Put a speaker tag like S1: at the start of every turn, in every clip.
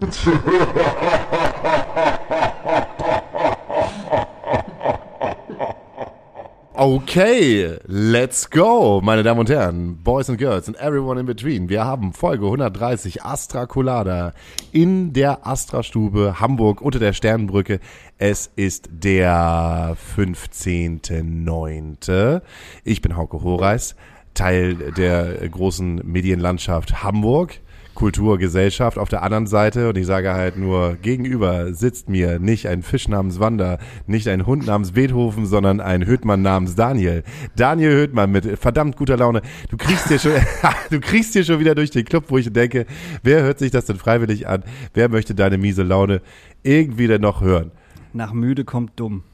S1: Okay, let's go, meine Damen und Herren, Boys and Girls and everyone in between. Wir haben Folge 130 Astra Colada in der Astra-Stube Hamburg unter der Sternenbrücke. Es ist der 15.9. Ich bin Hauke Horeis, Teil der großen Medienlandschaft Hamburg. Kulturgesellschaft auf der anderen Seite und ich sage halt nur, gegenüber sitzt mir nicht ein Fisch namens Wanda, nicht ein Hund namens Beethoven, sondern ein Höhtmann namens Daniel. Daniel Höhtmann mit verdammt guter Laune. Du kriegst dir schon, du kriegst dir schon wieder durch den Club, wo ich denke, wer hört sich das denn freiwillig an? Wer möchte deine miese Laune irgendwie denn noch hören?
S2: Nach müde kommt dumm.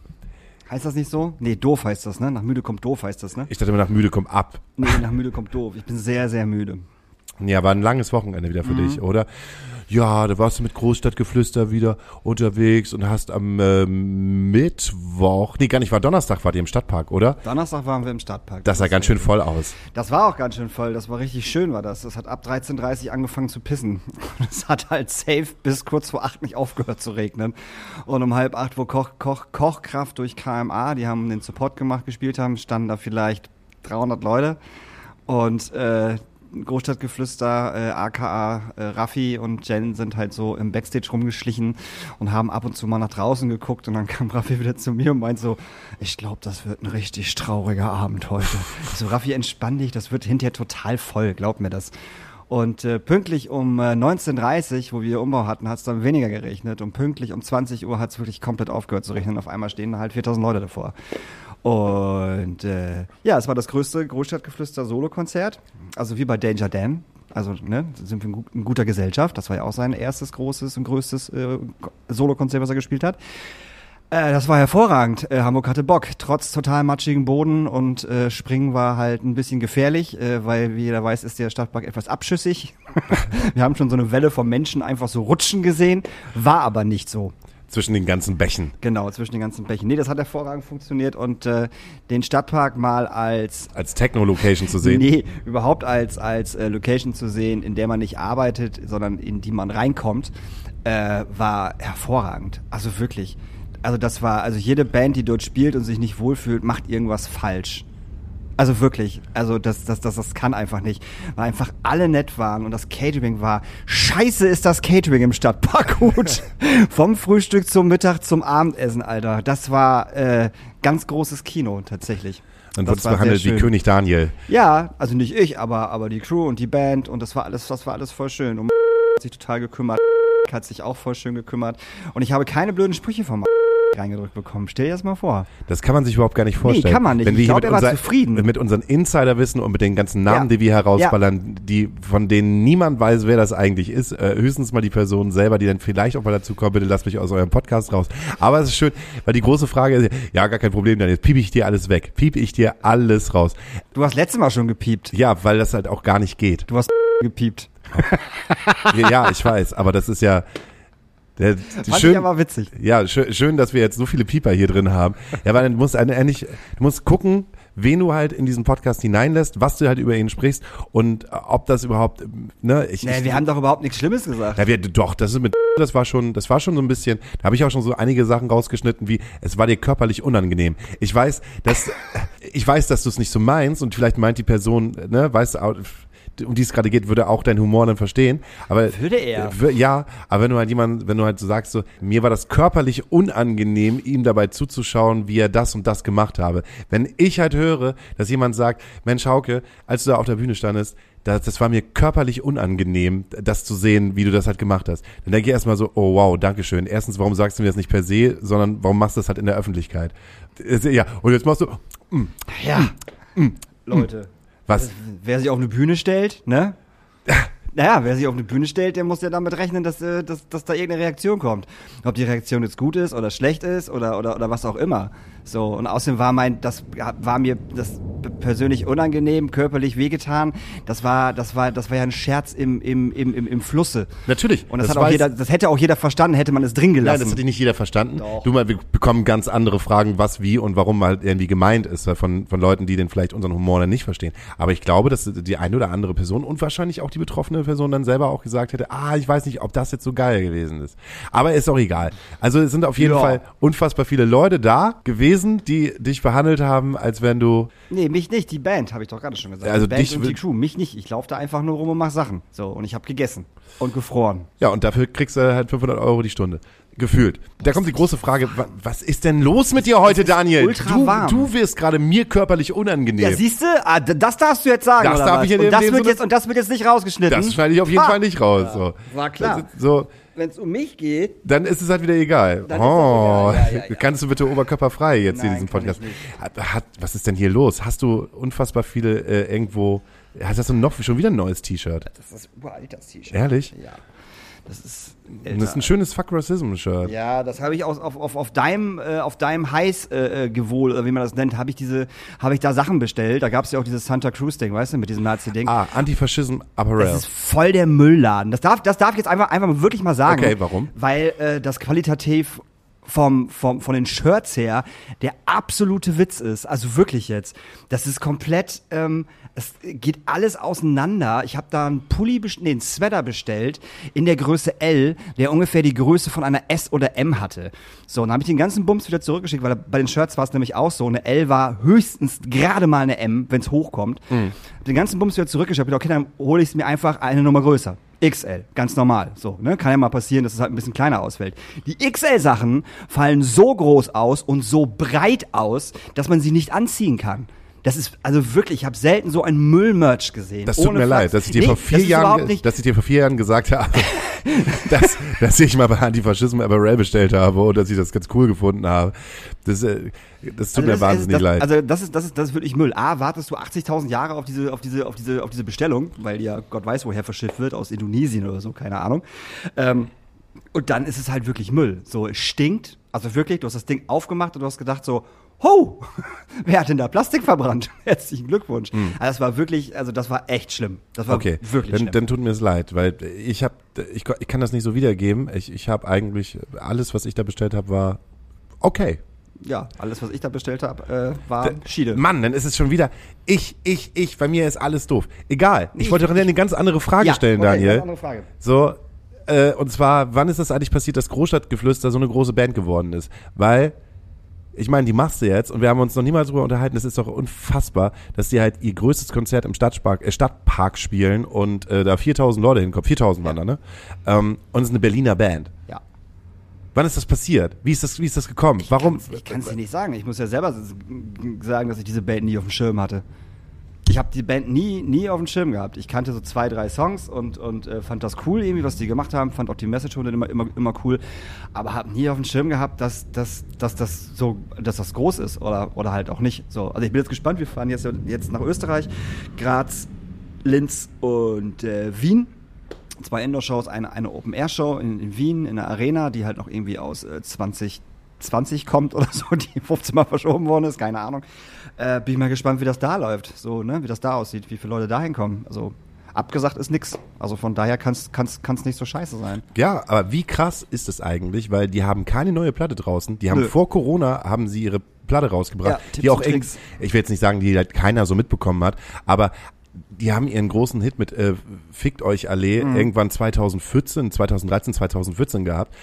S2: Heißt das nicht so? Nee, doof heißt das, ne? Nach müde kommt doof heißt das, ne?
S1: Ich dachte immer, nach müde kommt ab.
S2: Nee, nach müde kommt doof. Ich bin sehr, sehr müde.
S1: Ja, war ein langes Wochenende wieder für mhm. dich, oder? Ja, da warst du mit Großstadtgeflüster wieder unterwegs und hast am ähm, Mittwoch, nee, gar nicht, war Donnerstag, war die im Stadtpark, oder?
S2: Donnerstag waren wir im Stadtpark.
S1: Das sah ganz schön voll aus.
S2: Das war auch ganz schön voll, das war richtig schön, war das. Das hat ab 13.30 Uhr angefangen zu pissen. Es hat halt safe bis kurz vor acht nicht aufgehört zu regnen. Und um halb acht, wo Koch, Koch, Kochkraft durch KMA, die haben den Support gemacht, gespielt haben, standen da vielleicht 300 Leute. Und äh, Großstadtgeflüster, äh, aka äh, Raffi und Jen sind halt so im Backstage rumgeschlichen und haben ab und zu mal nach draußen geguckt und dann kam Raffi wieder zu mir und meint so, ich glaube, das wird ein richtig trauriger Abend heute. so, Raffi, entspann dich, das wird hinterher total voll, glaub mir das. Und äh, pünktlich um äh, 19.30 wo wir Umbau hatten, hat es dann weniger geregnet. Und pünktlich um 20 Uhr hat es wirklich komplett aufgehört zu regnen. Auf einmal stehen halt 4000 Leute davor. Und äh, ja, es war das größte Großstadtgeflüster-Solo-Konzert. Also wie bei Danger Dan. Also ne, sind wir in guter Gesellschaft. Das war ja auch sein erstes großes und größtes äh, Solo-Konzert, was er gespielt hat. Äh, das war hervorragend. Äh, Hamburg hatte Bock. Trotz total matschigen Boden und äh, Springen war halt ein bisschen gefährlich, äh, weil, wie jeder weiß, ist der Stadtpark etwas abschüssig. wir haben schon so eine Welle von Menschen einfach so rutschen gesehen. War aber nicht so.
S1: Zwischen den ganzen Bächen.
S2: Genau, zwischen den ganzen Bächen. Nee, das hat hervorragend funktioniert und äh, den Stadtpark mal als
S1: als Techno-Location zu sehen.
S2: Nee, überhaupt als als äh, Location zu sehen, in der man nicht arbeitet, sondern in die man reinkommt, äh, war hervorragend. Also wirklich. Also das war, also jede Band, die dort spielt und sich nicht wohlfühlt, macht irgendwas falsch. Also wirklich, also das, das, das, das kann einfach nicht. Weil einfach alle nett waren und das Catering war, scheiße ist das Catering im Stadtpark gut. Vom Frühstück zum Mittag zum Abendessen, Alter. Das war äh, ganz großes Kino tatsächlich.
S1: Dann wurde es behandelt wie König Daniel.
S2: Ja, also nicht ich, aber, aber die Crew und die Band und das war alles, das war alles voll schön. Und hat sich total gekümmert, hat sich auch voll schön gekümmert. Und ich habe keine blöden Sprüche vom reingedrückt bekommen. Stell dir das mal vor.
S1: Das kann man sich überhaupt gar nicht vorstellen. Nee,
S2: kann man nicht.
S1: Wenn
S2: ich glaube,
S1: er
S2: war zufrieden.
S1: Mit unseren Insiderwissen und mit den ganzen Namen, ja. die wir herausballern, ja. die, von denen niemand weiß, wer das eigentlich ist. Äh, höchstens mal die Person selber, die dann vielleicht auch mal dazu kommt, bitte lasst mich aus eurem Podcast raus. Aber es ist schön, weil die große Frage ist, ja, gar kein Problem, dann jetzt piep ich dir alles weg. Piep ich dir alles raus.
S2: Du hast letztes Mal schon gepiept.
S1: Ja, weil das halt auch gar nicht geht.
S2: Du hast gepiept.
S1: ja, ich weiß, aber das ist ja,
S2: der, Fand schön, ich aber witzig.
S1: Ja, schön, schön, dass wir jetzt so viele Pieper hier drin haben. Ja, weil du musst eigentlich, du musst gucken, wen du halt in diesen Podcast hineinlässt, was du halt über ihn sprichst und ob das überhaupt, ne,
S2: ich. Nee, wir haben doch überhaupt nichts Schlimmes gesagt.
S1: Ja, wir, doch, das ist mit, das war schon, das war schon so ein bisschen, da habe ich auch schon so einige Sachen rausgeschnitten, wie, es war dir körperlich unangenehm. Ich weiß, dass, ich weiß, dass du es nicht so meinst und vielleicht meint die Person, ne, weißt du, um die es gerade geht, würde auch dein Humor dann verstehen. Aber
S2: würde er?
S1: Ja, aber wenn du halt jemand, wenn du halt so sagst, so mir war das körperlich unangenehm, ihm dabei zuzuschauen, wie er das und das gemacht habe. Wenn ich halt höre, dass jemand sagt, Mensch Hauke, als du da auf der Bühne standest, das, das war mir körperlich unangenehm, das zu sehen, wie du das halt gemacht hast. Dann denke ich erstmal so, oh wow, Dankeschön. Erstens, warum sagst du mir das nicht per se, sondern warum machst du das halt in der Öffentlichkeit? Ja, und jetzt machst du.
S2: Mm, ja, mm, mm, Leute.
S1: Was?
S2: Wer sich auf eine Bühne stellt, ne? Naja, wer sich auf eine Bühne stellt, der muss ja damit rechnen, dass, äh, dass, dass da irgendeine Reaktion kommt. Ob die Reaktion jetzt gut ist oder schlecht ist oder, oder, oder was auch immer. So, und außerdem war mein, das war mir das persönlich unangenehm, körperlich wehgetan. Das war, das war, das war ja ein Scherz im, im, im, im, im Flusse.
S1: Natürlich.
S2: Und das, das hat auch jeder, das hätte auch jeder verstanden, hätte man es drin gelassen. Nein,
S1: das hätte nicht jeder verstanden. Doch. Du mal, wir bekommen ganz andere Fragen, was, wie und warum halt irgendwie gemeint ist, von, von Leuten, die den vielleicht unseren Humor dann nicht verstehen. Aber ich glaube, dass die eine oder andere Person und wahrscheinlich auch die betroffene Person dann selber auch gesagt hätte, ah, ich weiß nicht, ob das jetzt so geil gewesen ist. Aber ist auch egal. Also es sind auf jeden ja. Fall unfassbar viele Leute da gewesen, die dich behandelt haben, als wenn du.
S2: Nee, mich nicht, die Band, habe ich doch gerade schon gesagt.
S1: Also
S2: die Band
S1: dich
S2: und die Crew, mich nicht. Ich laufe da einfach nur rum und mache Sachen. So, und ich habe gegessen und gefroren.
S1: Ja, und dafür kriegst du halt 500 Euro die Stunde. Gefühlt. Da kommt die große Frage, was ist denn los mit dir heute, Daniel?
S2: Ultra
S1: du,
S2: warm.
S1: du wirst gerade mir körperlich unangenehm.
S2: Ja, siehst du? Ah, das darfst du jetzt sagen,
S1: das darf
S2: was?
S1: Ich in
S2: und,
S1: dem
S2: das
S1: dem
S2: wird jetzt, und das wird jetzt nicht rausgeschnitten?
S1: Das schneide ich auf jeden ha. Fall nicht raus. So.
S2: War klar.
S1: So,
S2: wenn es um mich geht,
S1: dann ist es halt wieder egal.
S2: Dann
S1: oh,
S2: das egal. Ja, ja, ja.
S1: kannst du bitte oberkörperfrei jetzt
S2: Nein,
S1: hier diesen Podcast?
S2: Hat,
S1: hat, was ist denn hier los? Hast du unfassbar viele äh, irgendwo? Hast du noch schon wieder ein neues T-Shirt?
S2: Das ist ein uraltes T-Shirt.
S1: Ehrlich?
S2: Ja. Das ist,
S1: älter. das ist ein schönes Fuck Racism-Shirt.
S2: Ja, das habe ich aus, auf, auf, auf deinem, äh, auf deinem Heiß-Gewohl, äh, oder wie man das nennt, habe ich diese, habe ich da Sachen bestellt. Da gab es ja auch dieses Santa Cruz-Ding, weißt du, mit diesem Nazi-Ding.
S1: Ah, Antifaschism Apparel.
S2: Das ist voll der Müllladen. Das darf, das darf ich jetzt einfach, einfach wirklich mal sagen.
S1: Okay, warum?
S2: Weil äh, das qualitativ vom, vom, von den Shirts her der absolute Witz ist. Also wirklich jetzt. Das ist komplett, ähm, es geht alles auseinander. Ich habe da einen Pulli, nee, einen Sweater bestellt in der Größe L, der ungefähr die Größe von einer S oder M hatte. So, dann habe ich den ganzen Bums wieder zurückgeschickt, weil bei den Shirts war es nämlich auch so. Eine L war höchstens gerade mal eine M, wenn es hochkommt. Mhm. Den ganzen Bums wieder zurückgeschickt. Okay, dann hole ich es mir einfach eine Nummer größer. XL, ganz normal. So, ne? Kann ja mal passieren, dass es halt ein bisschen kleiner ausfällt. Die XL-Sachen fallen so groß aus und so breit aus, dass man sie nicht anziehen kann. Das ist also wirklich, ich habe selten so ein Müllmerch gesehen.
S1: Das tut mir Flachs. leid, dass ich dir nee, vor vier Jahren, dass ich dir vor vier Jahren gesagt habe, dass, dass ich mal bei Antifaschismus Apparel bestellt habe und dass ich das ganz cool gefunden habe. Das, äh, das tut also mir das, wahnsinnig
S2: das,
S1: leid.
S2: Also das ist, das ist, das ist wirklich Müll. A, wartest du 80.000 Jahre auf diese, auf diese, auf diese, auf diese Bestellung, weil ja Gott weiß woher verschifft wird, aus Indonesien oder so, keine Ahnung. Ähm, und dann ist es halt wirklich Müll. So, es stinkt. Also wirklich, du hast das Ding aufgemacht und du hast gedacht so, Ho! Wer hat denn da Plastik verbrannt? Herzlichen Glückwunsch. Mhm. Also das war wirklich, also das war echt schlimm. Das war
S1: okay.
S2: wirklich
S1: dann,
S2: schlimm.
S1: Dann tut mir es leid, weil ich habe, ich, ich kann das nicht so wiedergeben. Ich, ich habe eigentlich alles, was ich da bestellt habe, war okay.
S2: Ja, alles, was ich da bestellt habe, äh, war da, Schiede.
S1: Mann, dann ist es schon wieder ich, ich, ich. Bei mir ist alles doof. Egal. Ich, ich wollte doch eine ganz andere Frage
S2: ja,
S1: stellen,
S2: okay,
S1: Daniel.
S2: Eine andere Frage.
S1: So, äh, und zwar, wann ist das eigentlich passiert, dass Großstadtgeflüster so eine große Band geworden ist? Weil ich meine, die machst du jetzt und wir haben uns noch niemals drüber unterhalten. Es ist doch unfassbar, dass die halt ihr größtes Konzert im Stadtpark, äh, Stadtpark spielen und äh, da 4000 Leute hinkommen. 4000 waren da, ne? Ähm, und es ist eine Berliner Band.
S2: Ja.
S1: Wann ist das passiert? Wie ist das, wie ist das gekommen?
S2: Ich
S1: Warum?
S2: ich kann es dir nicht sagen. Ich muss ja selber sagen, dass ich diese Band nie auf dem Schirm hatte ich habe die Band nie, nie auf dem Schirm gehabt. Ich kannte so zwei, drei Songs und, und äh, fand das cool irgendwie, was die gemacht haben. Fand auch die Message schon immer, immer, immer cool. Aber habe nie auf dem Schirm gehabt, dass, dass, dass, das so, dass das groß ist oder, oder halt auch nicht. So, also ich bin jetzt gespannt. Wir fahren jetzt, jetzt nach Österreich. Graz, Linz und äh, Wien. Zwei Indoor-Shows, eine, eine Open-Air-Show in, in, Wien, in der Arena, die halt noch irgendwie aus äh, 20 20 kommt oder so, die 15 Mal verschoben worden ist, keine Ahnung. Äh, bin ich mal gespannt, wie das da läuft, so, ne, wie das da aussieht, wie viele Leute da hinkommen. Also abgesagt ist nix. Also von daher kann es nicht so scheiße sein.
S1: Ja, aber wie krass ist es eigentlich, weil die haben keine neue Platte draußen. Die haben Nö. vor Corona haben sie ihre Platte rausgebracht, ja, die auch ich will jetzt nicht sagen, die halt keiner so mitbekommen hat, aber die haben ihren großen Hit mit äh, Fickt euch Allee mhm. irgendwann 2014, 2013, 2014 gehabt.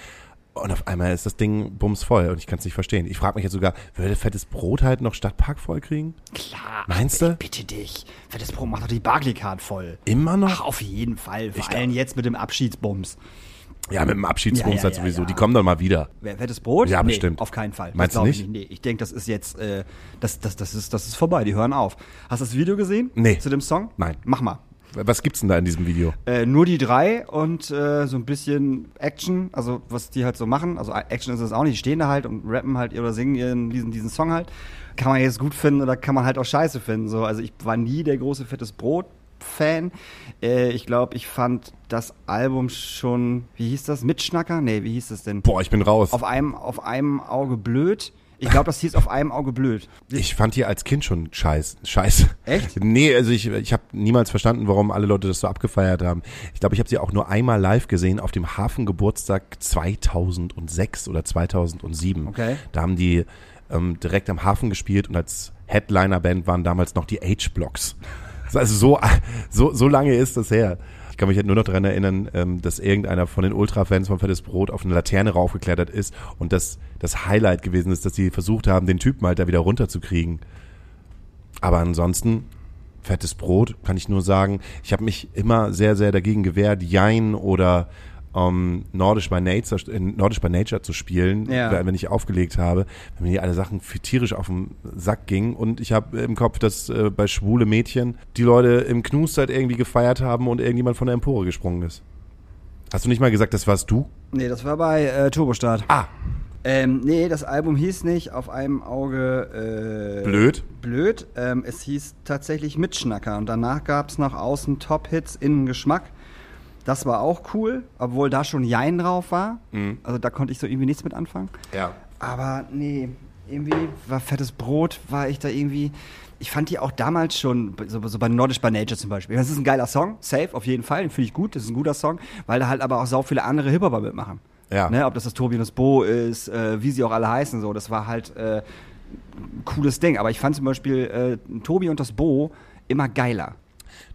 S1: Und auf einmal ist das Ding bumsvoll und ich kann es nicht verstehen. Ich frage mich jetzt sogar, würde Fettes Brot halt noch Stadtpark voll kriegen?
S2: Klar.
S1: Meinst du?
S2: Bitte dich. Fettes Brot macht doch die Barclaycard voll.
S1: Immer noch?
S2: Ach, auf jeden Fall. Vor allem jetzt mit dem Abschiedsbums.
S1: Ja, mit dem Abschiedsbums ja, ja, halt sowieso. Ja, die kommen dann mal wieder.
S2: Wer Fettes Brot?
S1: Ja,
S2: nee,
S1: bestimmt.
S2: Auf keinen Fall.
S1: Meinst du nicht?
S2: Ich, nee, ich denke, das ist jetzt, äh, das, das, das, ist, das ist vorbei. Die hören auf. Hast du das Video gesehen?
S1: Nee.
S2: Zu dem Song?
S1: Nein.
S2: Mach mal.
S1: Was gibt's denn da in diesem Video?
S2: Äh, nur die drei und äh, so ein bisschen Action, also was die halt so machen. Also Action ist es auch nicht, die stehen da halt und rappen halt oder singen ihren, diesen, diesen Song halt. Kann man jetzt gut finden oder kann man halt auch scheiße finden. So. Also ich war nie der große fettes Brot Fan. Äh, ich glaube, ich fand das Album schon, wie hieß das? Mitschnacker? Nee, wie hieß das denn?
S1: Boah, ich bin raus.
S2: Auf einem, auf einem Auge blöd. Ich glaube, das hieß auf einem Auge blöd.
S1: Ich fand die als Kind schon scheiß, scheiße.
S2: Echt?
S1: Nee, also ich, ich habe niemals verstanden, warum alle Leute das so abgefeiert haben. Ich glaube, ich habe sie auch nur einmal live gesehen auf dem Hafengeburtstag 2006 oder 2007.
S2: Okay.
S1: Da haben die ähm, direkt am Hafen gespielt und als Headliner-Band waren damals noch die H-Blocks. Also so, so, so lange ist das her. Ich kann mich halt nur noch daran erinnern, ähm, dass irgendeiner von den Ultra-Fans von Fettes Brot auf eine Laterne raufgeklettert ist und das das Highlight gewesen ist, dass sie versucht haben, den Typen halt da wieder runterzukriegen. Aber ansonsten, Fettes Brot, kann ich nur sagen, ich habe mich immer sehr, sehr dagegen gewehrt, Jein oder ähm, Nordisch, by Nature, äh, Nordisch by Nature zu spielen,
S2: Ja.
S1: weil- wenn ich aufgelegt habe, wenn mir die alle Sachen tierisch auf den Sack gingen. Und ich habe im Kopf, dass äh, bei schwule Mädchen die Leute im Knust halt irgendwie gefeiert haben und irgendjemand von der Empore gesprungen ist. Hast du nicht mal gesagt, das warst du?
S2: Nee, das war bei äh, Turbostart.
S1: Ah,
S2: Ähm, nee, das Album hieß nicht auf einem Auge äh,
S1: blöd.
S2: blöd. Ähm, es hieß tatsächlich Mitschnacker. Und danach gab es noch außen Top-Hits, innen Geschmack. Das war auch cool, obwohl da schon Jein drauf war.
S1: Mhm.
S2: Also da konnte ich so irgendwie nichts mit anfangen.
S1: Ja.
S2: Aber nee, irgendwie war fettes Brot, war ich da irgendwie. Ich fand die auch damals schon, so, so bei Nordisch by Nature zum Beispiel. Das ist ein geiler Song, safe, auf jeden Fall, den finde ich gut, das ist ein guter Song, weil da halt aber auch sau viele andere Hip-Hopper mitmachen.
S1: Ja.
S2: Ne, ob das das Tobi und das Bo ist, äh, wie sie auch alle heißen, so, das war halt äh, ein cooles Ding. Aber ich fand zum Beispiel äh, Tobi und das Bo immer geiler.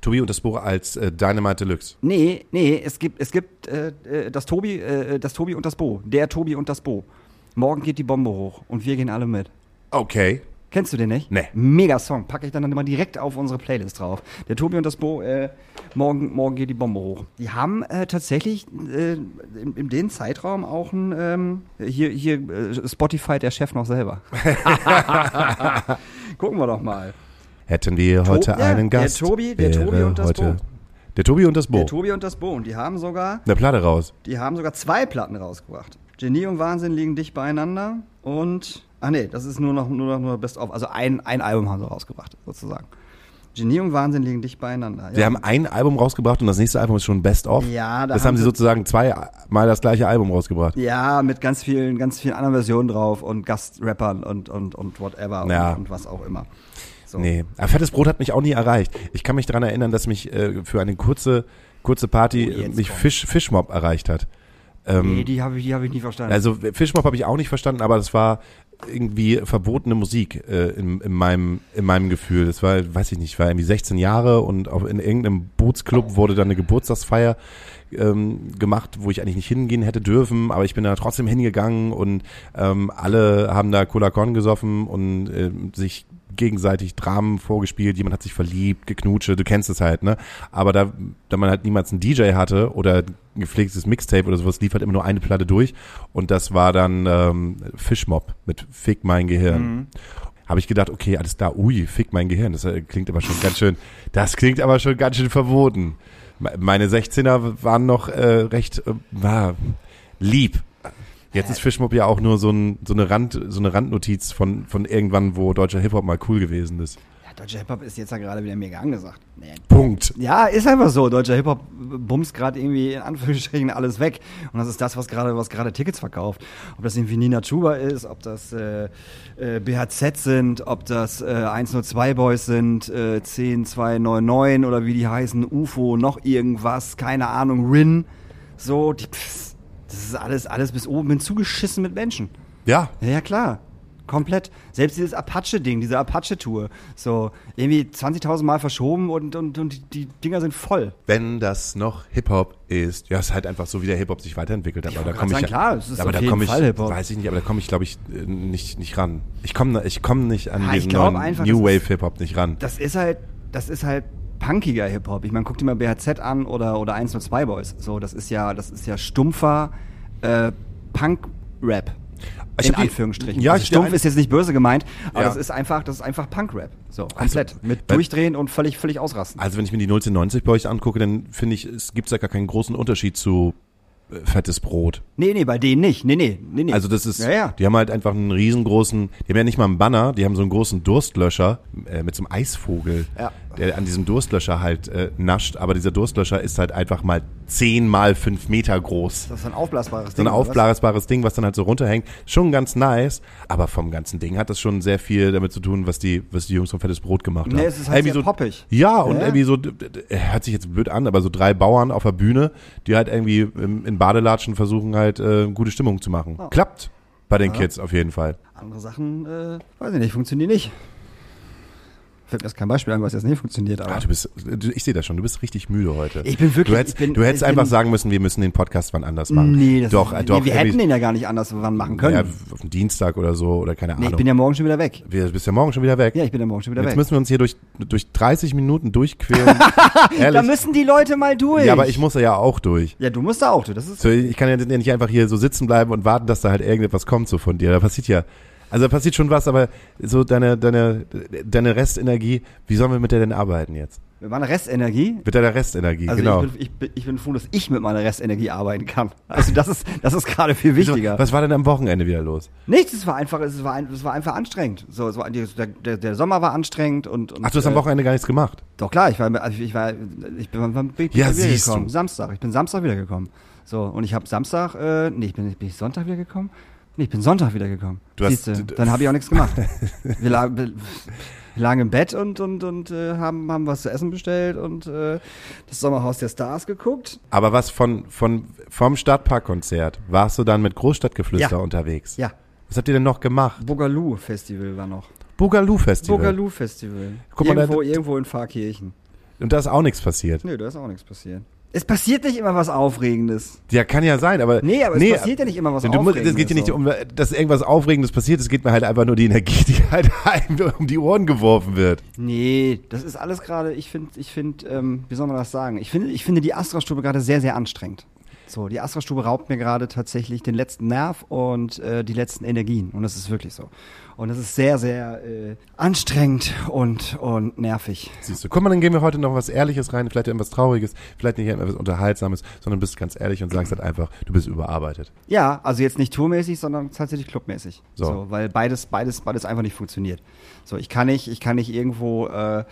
S1: Tobi und das Buch als äh, Dynamite Deluxe.
S2: Nee, nee, es gibt, es gibt äh, äh, das, Tobi, äh, das Tobi und das Bo. Der Tobi und das Bo. Morgen geht die Bombe hoch und wir gehen alle mit.
S1: Okay.
S2: Kennst du den nicht?
S1: Nee.
S2: Mega Song. Packe ich dann immer direkt auf unsere Playlist drauf. Der Tobi und das Bo, äh, morgen, morgen geht die Bombe hoch. Die haben äh, tatsächlich äh, in, in dem Zeitraum auch ein, ähm, hier, hier äh, Spotify der Chef noch selber. Gucken wir doch mal.
S1: Hätten wir heute
S2: ja,
S1: einen
S2: der
S1: Gast.
S2: Tobi- der Tobi und das
S1: heute
S2: Bo.
S1: Der Tobi und das Bo.
S2: Der Tobi und das Bo. Und die haben sogar
S1: Eine Platte raus.
S2: Die haben sogar zwei Platten rausgebracht. Genie und Wahnsinn liegen dicht beieinander und ach nee, das ist nur noch nur noch nur Best of, also ein, ein Album haben sie rausgebracht sozusagen. Genie und Wahnsinn liegen dicht beieinander.
S1: Sie haben ein Album rausgebracht und das nächste Album ist schon Best of.
S2: Ja, da
S1: das
S2: haben
S1: sie- sozusagen zweimal das gleiche Album rausgebracht.
S2: ja mit ganz vielen ganz vielen anderen Versionen drauf und Gastrappern und und und whatever
S1: Ja.
S2: und, und was auch immer. So.
S1: Nee, aber fettes Brot hat mich auch nie erreicht. Ich kann mich daran erinnern, dass mich äh, für eine kurze kurze Party
S2: Oh,
S1: mich. Fisch Fischmob erreicht hat. Ähm,
S2: Nee, die habe ich die habe ich nie verstanden.
S1: Also Fischmob habe ich auch nicht verstanden, aber das war irgendwie verbotene Musik äh, in, in meinem in meinem Gefühl. Das war, weiß ich nicht, ich war irgendwie 16 Jahre und auf, in irgendeinem Bootsclub wurde dann eine Geburtstagsfeier ähm, gemacht, wo ich eigentlich nicht hingehen hätte dürfen, aber ich bin da trotzdem hingegangen und ähm, alle haben da Cola Con gesoffen und äh, sich gegenseitig Dramen vorgespielt, jemand hat sich verliebt, geknutscht, du kennst es halt, ne? Aber da, da man halt niemals einen DJ hatte oder ein gepflegtes Mixtape oder sowas, lief halt immer nur eine Platte durch und das war dann ähm, Fischmob mit Fick mein Gehirn. Habe ich gedacht, okay, alles da, ui, Fick mein Gehirn, das äh, klingt aber schon ganz schön, das klingt aber schon ganz schön verboten. Me- Meine 16er waren noch äh, recht, äh, lieb. Jetzt ist Fischmob ja auch nur so, ein, so, eine Rand, so eine Randnotiz von, von irgendwann, wo deutscher Hip-Hop mal cool gewesen ist.
S2: ja, deutscher Hip Hop ist jetzt ja gerade wieder mega angesagt. Nee.
S1: Punkt.
S2: Ja, ist einfach so. Deutscher Hip-Hop bumst gerade irgendwie in Anführungsstrichen alles weg. Und das ist das, was gerade was gerade Tickets verkauft. Ob das irgendwie Nina Chuba ist, ob das äh, äh, BHZ sind, ob das äh, 102 Boys sind, äh, 10299 oder wie die heißen, UFO, noch irgendwas, keine Ahnung, Rin. So, die, pff, das ist alles, alles bis oben hin zugeschissen mit Menschen.
S1: Ja,
S2: Ja, ja, klar. Komplett. Selbst dieses Apache-Ding, diese Apache-Tour. So, irgendwie 20.000 Mal verschoben und, und, und die, die Dinger sind voll.
S1: wenn das noch Hip-Hop ist, ja, ist halt einfach so, wie der Hip-Hop sich weiterentwickelt. Aber da komme ich,
S2: klar, es ist
S1: aber
S2: auf
S1: da
S2: jeden
S1: komme ich,
S2: Fall Hip-Hop.
S1: weiß ich nicht, aber da komme ich, glaube ich, äh, nicht, nicht ran. Ich komme, ich komme nicht an
S2: Ja,
S1: diesen neuen
S2: einfach,
S1: New Wave Hip-Hop nicht ran.
S2: Das ist halt, das ist halt punkiger Hip-Hop. Ich meine, guck dir mal BHZ an oder, oder 102 Boys. So, das ist ja, das ist ja stumpfer äh, Punk-Rap. In
S1: die-
S2: Anführungsstrichen.
S1: Ja,
S2: also stumpf ist jetzt nicht böse gemeint, aber
S1: Ja.
S2: das ist einfach, das ist einfach Punk-Rap. So, komplett. mit
S1: weil-
S2: durchdrehen und völlig, völlig ausrasten.
S1: Also wenn ich mir die 1990 bei euch angucke, dann finde ich, es gibt ja gar keinen großen Unterschied zu äh, fettes Brot.
S2: Nee, nee, bei denen nicht. Nee, nee, nee, nee.
S1: Also das ist,
S2: Ja, ja.
S1: die haben halt einfach einen riesengroßen, die haben ja nicht mal einen Banner, die haben so einen großen Durstlöscher äh, mit so einem Eisvogel,
S2: Ja.
S1: Der an diesem Durstlöscher halt äh, nascht. Aber dieser Durstlöscher ist halt einfach mal zehn mal fünf Meter groß.
S2: Das ist ein aufblasbares
S1: So ein
S2: Ding. oder was?
S1: aufblasbares Ding, was dann halt so runterhängt. Schon ganz nice, aber vom ganzen Ding hat das schon sehr viel damit zu tun, was die, was die Jungs vom Fettes Brot gemacht haben.
S2: Nee, es ist halt
S1: Irgendwie so,
S2: poppig.
S1: Ja, und
S2: Ja.
S1: irgendwie so, hört sich jetzt blöd an, aber so drei Bauern auf der Bühne, die halt irgendwie in Badelatschen versuchen halt äh, gute Stimmung zu machen. Klappt bei den Kids auf jeden Fall.
S2: Andere Sachen, äh, weiß ich nicht, funktionieren nicht. Fällt mir jetzt kein Beispiel ein, was jetzt nicht funktioniert, aber.
S1: Ah, du bist, ich sehe das schon, du bist richtig müde heute.
S2: Ich bin wirklich-
S1: Du hättest,
S2: bin-
S1: du hättest einfach
S2: bin-
S1: sagen müssen, wir müssen den Podcast wann anders machen.
S2: nee, das
S1: doch,
S2: ist,
S1: äh, doch.
S2: nee, wir hätten den ja gar nicht anders wann machen können.
S1: ja, auf den Dienstag oder so oder keine
S2: nee,
S1: Ahnung.
S2: ich bin ja morgen schon wieder weg.
S1: wir, du bist ja morgen schon wieder weg.
S2: Ja, ich bin ja morgen schon wieder
S1: Jetzt
S2: weg.
S1: müssen wir uns hier durch, durch 30 Minuten durchquälen.
S2: Da müssen die Leute mal durch.
S1: Ja, aber ich muss ja auch durch.
S2: Ja, du musst da auch, du. Das ist.
S1: So, ich kann ja nicht einfach hier so sitzen bleiben und warten, dass da halt irgendetwas kommt so von dir. Da passiert ja, also da passiert schon was, aber so deine, deine, deine Restenergie, wie sollen wir mit der denn arbeiten jetzt?
S2: Mit meiner Restenergie.
S1: Mit deiner Restenergie,
S2: Also
S1: genau.
S2: ich, bin, ich, bin, ich bin froh, dass ich mit meiner Restenergie arbeiten kann. Also das ist, das ist gerade viel wichtiger.
S1: Was war denn am Wochenende wieder los?
S2: Nichts, es war einfach, es war, es war einfach anstrengend. So, es war, der, der, Sommer war anstrengend und, und
S1: Ach, du hast am
S2: äh,
S1: Wochenende gar nichts gemacht.
S2: Doch klar, ich war, also ich war, ich bin, bin ich
S1: Ja,
S2: wieder
S1: siehst
S2: gekommen?
S1: du.
S2: Samstag. Ich bin Samstag wiedergekommen. So und ich habe Samstag, äh, nee, ich bin, bin ich Sonntag wiedergekommen? Nee, ich bin Sonntag wiedergekommen.
S1: Du hast-
S2: Siehste,
S1: d-
S2: dann habe ich auch nichts gemacht. wir, lagen, wir lagen im Bett und und und äh, haben haben was zu essen bestellt und äh, das Sommerhaus der Stars geguckt.
S1: Aber was von, von, vom Stadtparkkonzert warst du dann mit Großstadtgeflüster
S2: Ja.
S1: unterwegs?
S2: Ja,
S1: Was habt ihr denn noch gemacht?
S2: Bogaloo Festival war noch.
S1: Boogaloo Festival.
S2: Bogaloo Festival.
S1: Guck mal, da-
S2: irgendwo, irgendwo in Pfarrkirchen.
S1: Und da ist auch nichts passiert.
S2: Nö, da ist auch nichts passiert. Es passiert nicht immer was Aufregendes.
S1: Ja, kann ja sein, aber.
S2: Nee, aber es passiert ja nicht immer was
S1: du,
S2: Aufregendes.
S1: Es geht ja nicht um, dass irgendwas Aufregendes passiert, es geht mir halt einfach nur die Energie, die halt einem um die Ohren geworfen wird.
S2: Nee, das ist alles gerade, ich finde, ich finde, ähm, wie soll man das sagen? Ich finde, ich finde die Astra-Stube gerade sehr, sehr anstrengend. So, die Astra-Stube raubt mir gerade tatsächlich den letzten Nerv und äh, die letzten Energien. Und das ist wirklich so. Und das ist sehr, sehr äh, anstrengend und, und nervig.
S1: Siehst du, guck mal, dann gehen wir heute noch was Ehrliches rein, vielleicht etwas Trauriges, vielleicht nicht etwas Unterhaltsames, sondern bist ganz ehrlich und sagst halt einfach, du bist überarbeitet.
S2: Ja, also jetzt nicht tourmäßig, sondern tatsächlich clubmäßig.
S1: So.
S2: So. weil beides, beides, beides einfach nicht funktioniert. So, ich kann nicht, ich kann nicht irgendwo äh,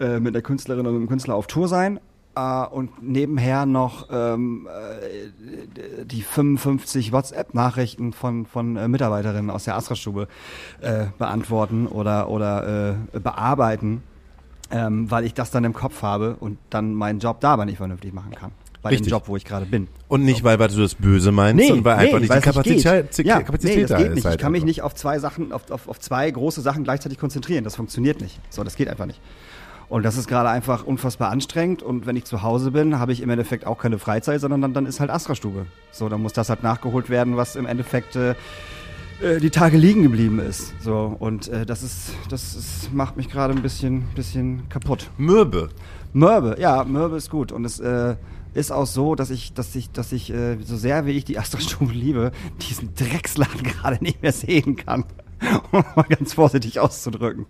S2: äh, mit einer Künstlerin oder einem Künstler auf Tour sein. Äh, und nebenher noch ähm, äh, die 55 WhatsApp-Nachrichten von, von äh, Mitarbeiterinnen aus der Astra-Stube äh, beantworten oder, oder äh, bearbeiten, ähm, weil ich das dann im Kopf habe und dann meinen Job dabei nicht vernünftig machen kann. Bei
S1: Richtig.
S2: dem Job, wo ich gerade bin.
S1: Und nicht, weil, weil du das Böse meinst, sondern weil einfach nicht die Kapazität.
S2: Ja,
S1: Kapazität
S2: nee, das
S1: da
S2: geht nicht.
S1: Halt
S2: ich kann mich nicht auf zwei Sachen, auf, auf, auf zwei große Sachen gleichzeitig konzentrieren. Das funktioniert nicht. So, das geht einfach nicht. Und das ist gerade einfach unfassbar anstrengend. Und wenn ich zu Hause bin, habe ich im Endeffekt auch keine Freizeit, sondern dann, dann ist halt Astra-Stube. So, dann muss das halt nachgeholt werden, was im Endeffekt äh, äh, die Tage liegen geblieben ist. So, und äh, das ist, das ist, macht mich gerade ein bisschen, bisschen kaputt.
S1: Mürbe.
S2: Mörbe, ja, Mörbe ist gut. Und es äh, ist auch so, dass ich, dass ich, dass ich, äh, so sehr wie ich die Astra-Stube liebe, diesen Drecksladen gerade nicht mehr sehen kann. Um mal ganz vorsichtig auszudrücken.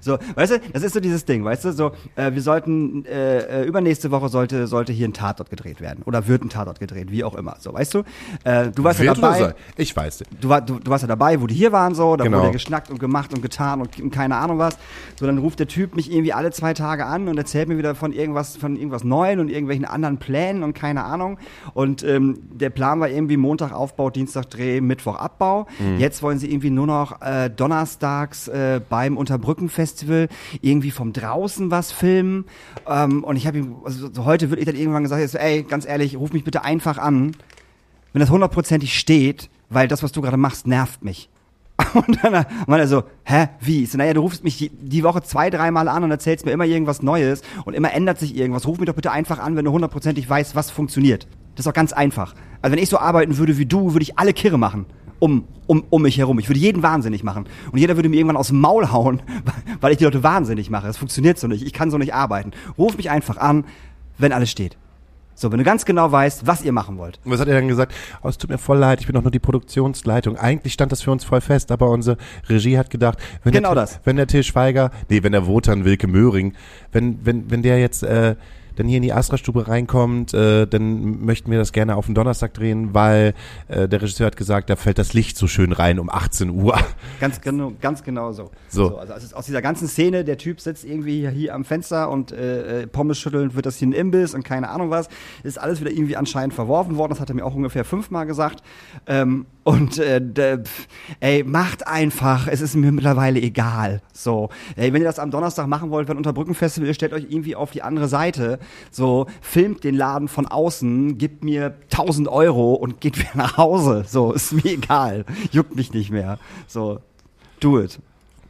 S2: So, weißt du, das ist so dieses Ding, weißt du, so, äh, wir sollten, äh, äh, übernächste Woche sollte, sollte hier ein Tatort gedreht werden. Oder wird ein Tatort gedreht, wie auch immer. So, weißt du? Äh, du warst ja
S1: Wird oder
S2: dabei.
S1: Ich weiß.
S2: Du, war, du, du warst ja dabei, wo die hier waren, so, da
S1: Genau.
S2: wurde geschnackt und gemacht und getan und, und keine Ahnung was. So, dann ruft der Typ mich irgendwie alle zwei Tage an und erzählt mir wieder von irgendwas, von irgendwas Neuen und irgendwelchen anderen Plänen und keine Ahnung. Und ähm, der Plan war irgendwie Montag Aufbau, Dienstag Dreh, Mittwoch Abbau. Jetzt wollen sie irgendwie nur noch äh, donnerstags äh, beim Unterbrücken-Festival irgendwie vom draußen was filmen. Ähm, und ich habe ihm, also so heute würde ich dann irgendwann gesagt, so, ey, ganz ehrlich, ruf mich bitte einfach an wenn das hundertprozentig steht, weil das, was du gerade machst, nervt mich. Und dann meinte er so, hä, wie? Ich so, naja, du rufst mich die, die Woche zwei, dreimal an und erzählst mir immer irgendwas Neues und immer ändert sich irgendwas. Ruf mich doch bitte einfach an, wenn du hundertprozentig weißt, was funktioniert. Das ist doch ganz einfach. Also wenn ich so arbeiten würde wie du, würde ich alle Kirre machen. Um, um, um mich herum. Ich würde jeden wahnsinnig machen. Und jeder würde mir irgendwann aus dem Maul hauen, weil ich die Leute wahnsinnig mache. Das funktioniert so nicht. Ich kann so nicht arbeiten. Ruf mich einfach an, wenn alles steht. So, wenn du ganz genau weißt, was ihr machen wollt.
S1: Und was hat er dann gesagt? Oh, es tut mir voll leid, ich bin doch nur die Produktionsleitung. Eigentlich stand das für uns voll fest, aber unsere Regie hat gedacht, wenn
S2: Genau
S1: der,
S2: das.
S1: wenn der Til Schweiger, nee, wenn der Wotan Wilke Möhring, wenn, wenn, wenn der jetzt, äh, dann hier in die Astra-Stube reinkommt, äh, dann möchten wir das gerne auf den Donnerstag drehen, weil äh, der Regisseur hat gesagt, da fällt das Licht so schön rein um 18 Uhr.
S2: Ganz genau, ganz genau so.
S1: So.
S2: also es ist aus dieser ganzen Szene, der Typ sitzt irgendwie hier, hier am Fenster und äh, äh, Pommes schütteln, wird das hier ein Imbiss und keine Ahnung was. Ist alles wieder irgendwie anscheinend verworfen worden. Das hat er mir auch ungefähr fünfmal gesagt. Ähm, und äh, ey, macht einfach, es ist mir mittlerweile egal. So, ey, wenn ihr das am Donnerstag machen wollt, wenn unter Brückenfestival, ihr stellt euch irgendwie auf die andere Seite, so, filmt den Laden von außen, gibt mir 1000 Euro und geht wieder nach Hause. So, ist mir egal. Juckt mich nicht mehr. So, do it.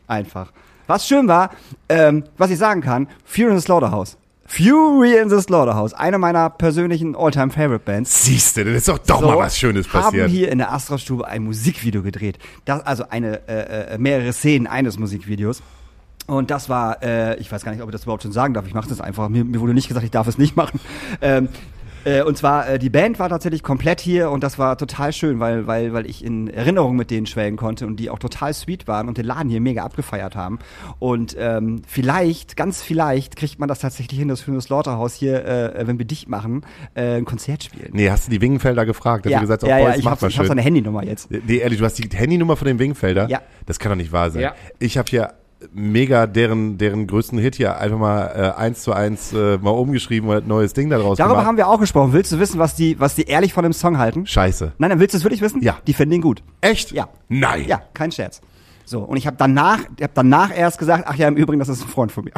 S2: Einfach. Was schön war, ähm, was ich sagen kann, Fury in the Slaughterhouse. Fury in the Slaughterhouse, eine meiner persönlichen All-Time Favorite Bands.
S1: Siehst du, dann ist doch doch
S2: So,
S1: mal was Schönes passiert.
S2: haben hier in der Astra-Stube ein Musikvideo gedreht. Das, also eine, äh, äh, mehrere Szenen eines Musikvideos. Und das war, äh, ich weiß gar nicht, ob ich das überhaupt schon sagen darf. Ich mache das einfach. Mir, mir wurde nicht gesagt, ich darf es nicht machen. Ähm, äh, und zwar, äh, die Band war tatsächlich komplett hier und das war total schön, weil, weil, weil ich in Erinnerung mit denen schwelgen konnte und die auch total sweet waren und den Laden hier mega abgefeiert haben. Und ähm, vielleicht, ganz vielleicht, kriegt man das tatsächlich hin, dass für das Slaughterhouse hier, äh, wenn wir dicht machen, äh, ein Konzert spielen.
S1: Nee, hast du die Wingenfelder gefragt? Dass
S2: ja,
S1: du gesagt hast,
S2: ja,
S1: oh,
S2: ja, ich
S1: mal
S2: ich hab seine Handynummer jetzt.
S1: Nee, ehrlich, du hast die Handynummer von den Wingenfelder?
S2: Ja.
S1: Das kann doch nicht wahr sein.
S2: Ja.
S1: Ich habe hier mega deren, deren größten Hit hier einfach mal äh, eins zu eins äh, mal umgeschrieben und ein neues Ding daraus
S2: Darüber
S1: gemacht.
S2: haben wir auch gesprochen. Willst du wissen, was die, was die ehrlich von dem Song halten?
S1: Scheiße.
S2: Nein, dann willst du es wirklich wissen?
S1: Ja.
S2: Die finden ihn gut.
S1: Echt?
S2: Ja.
S1: Nein.
S2: Ja, kein Scherz. So, und ich habe danach, ich hab danach erst gesagt, ach ja, im Übrigen, das ist ein Freund von mir.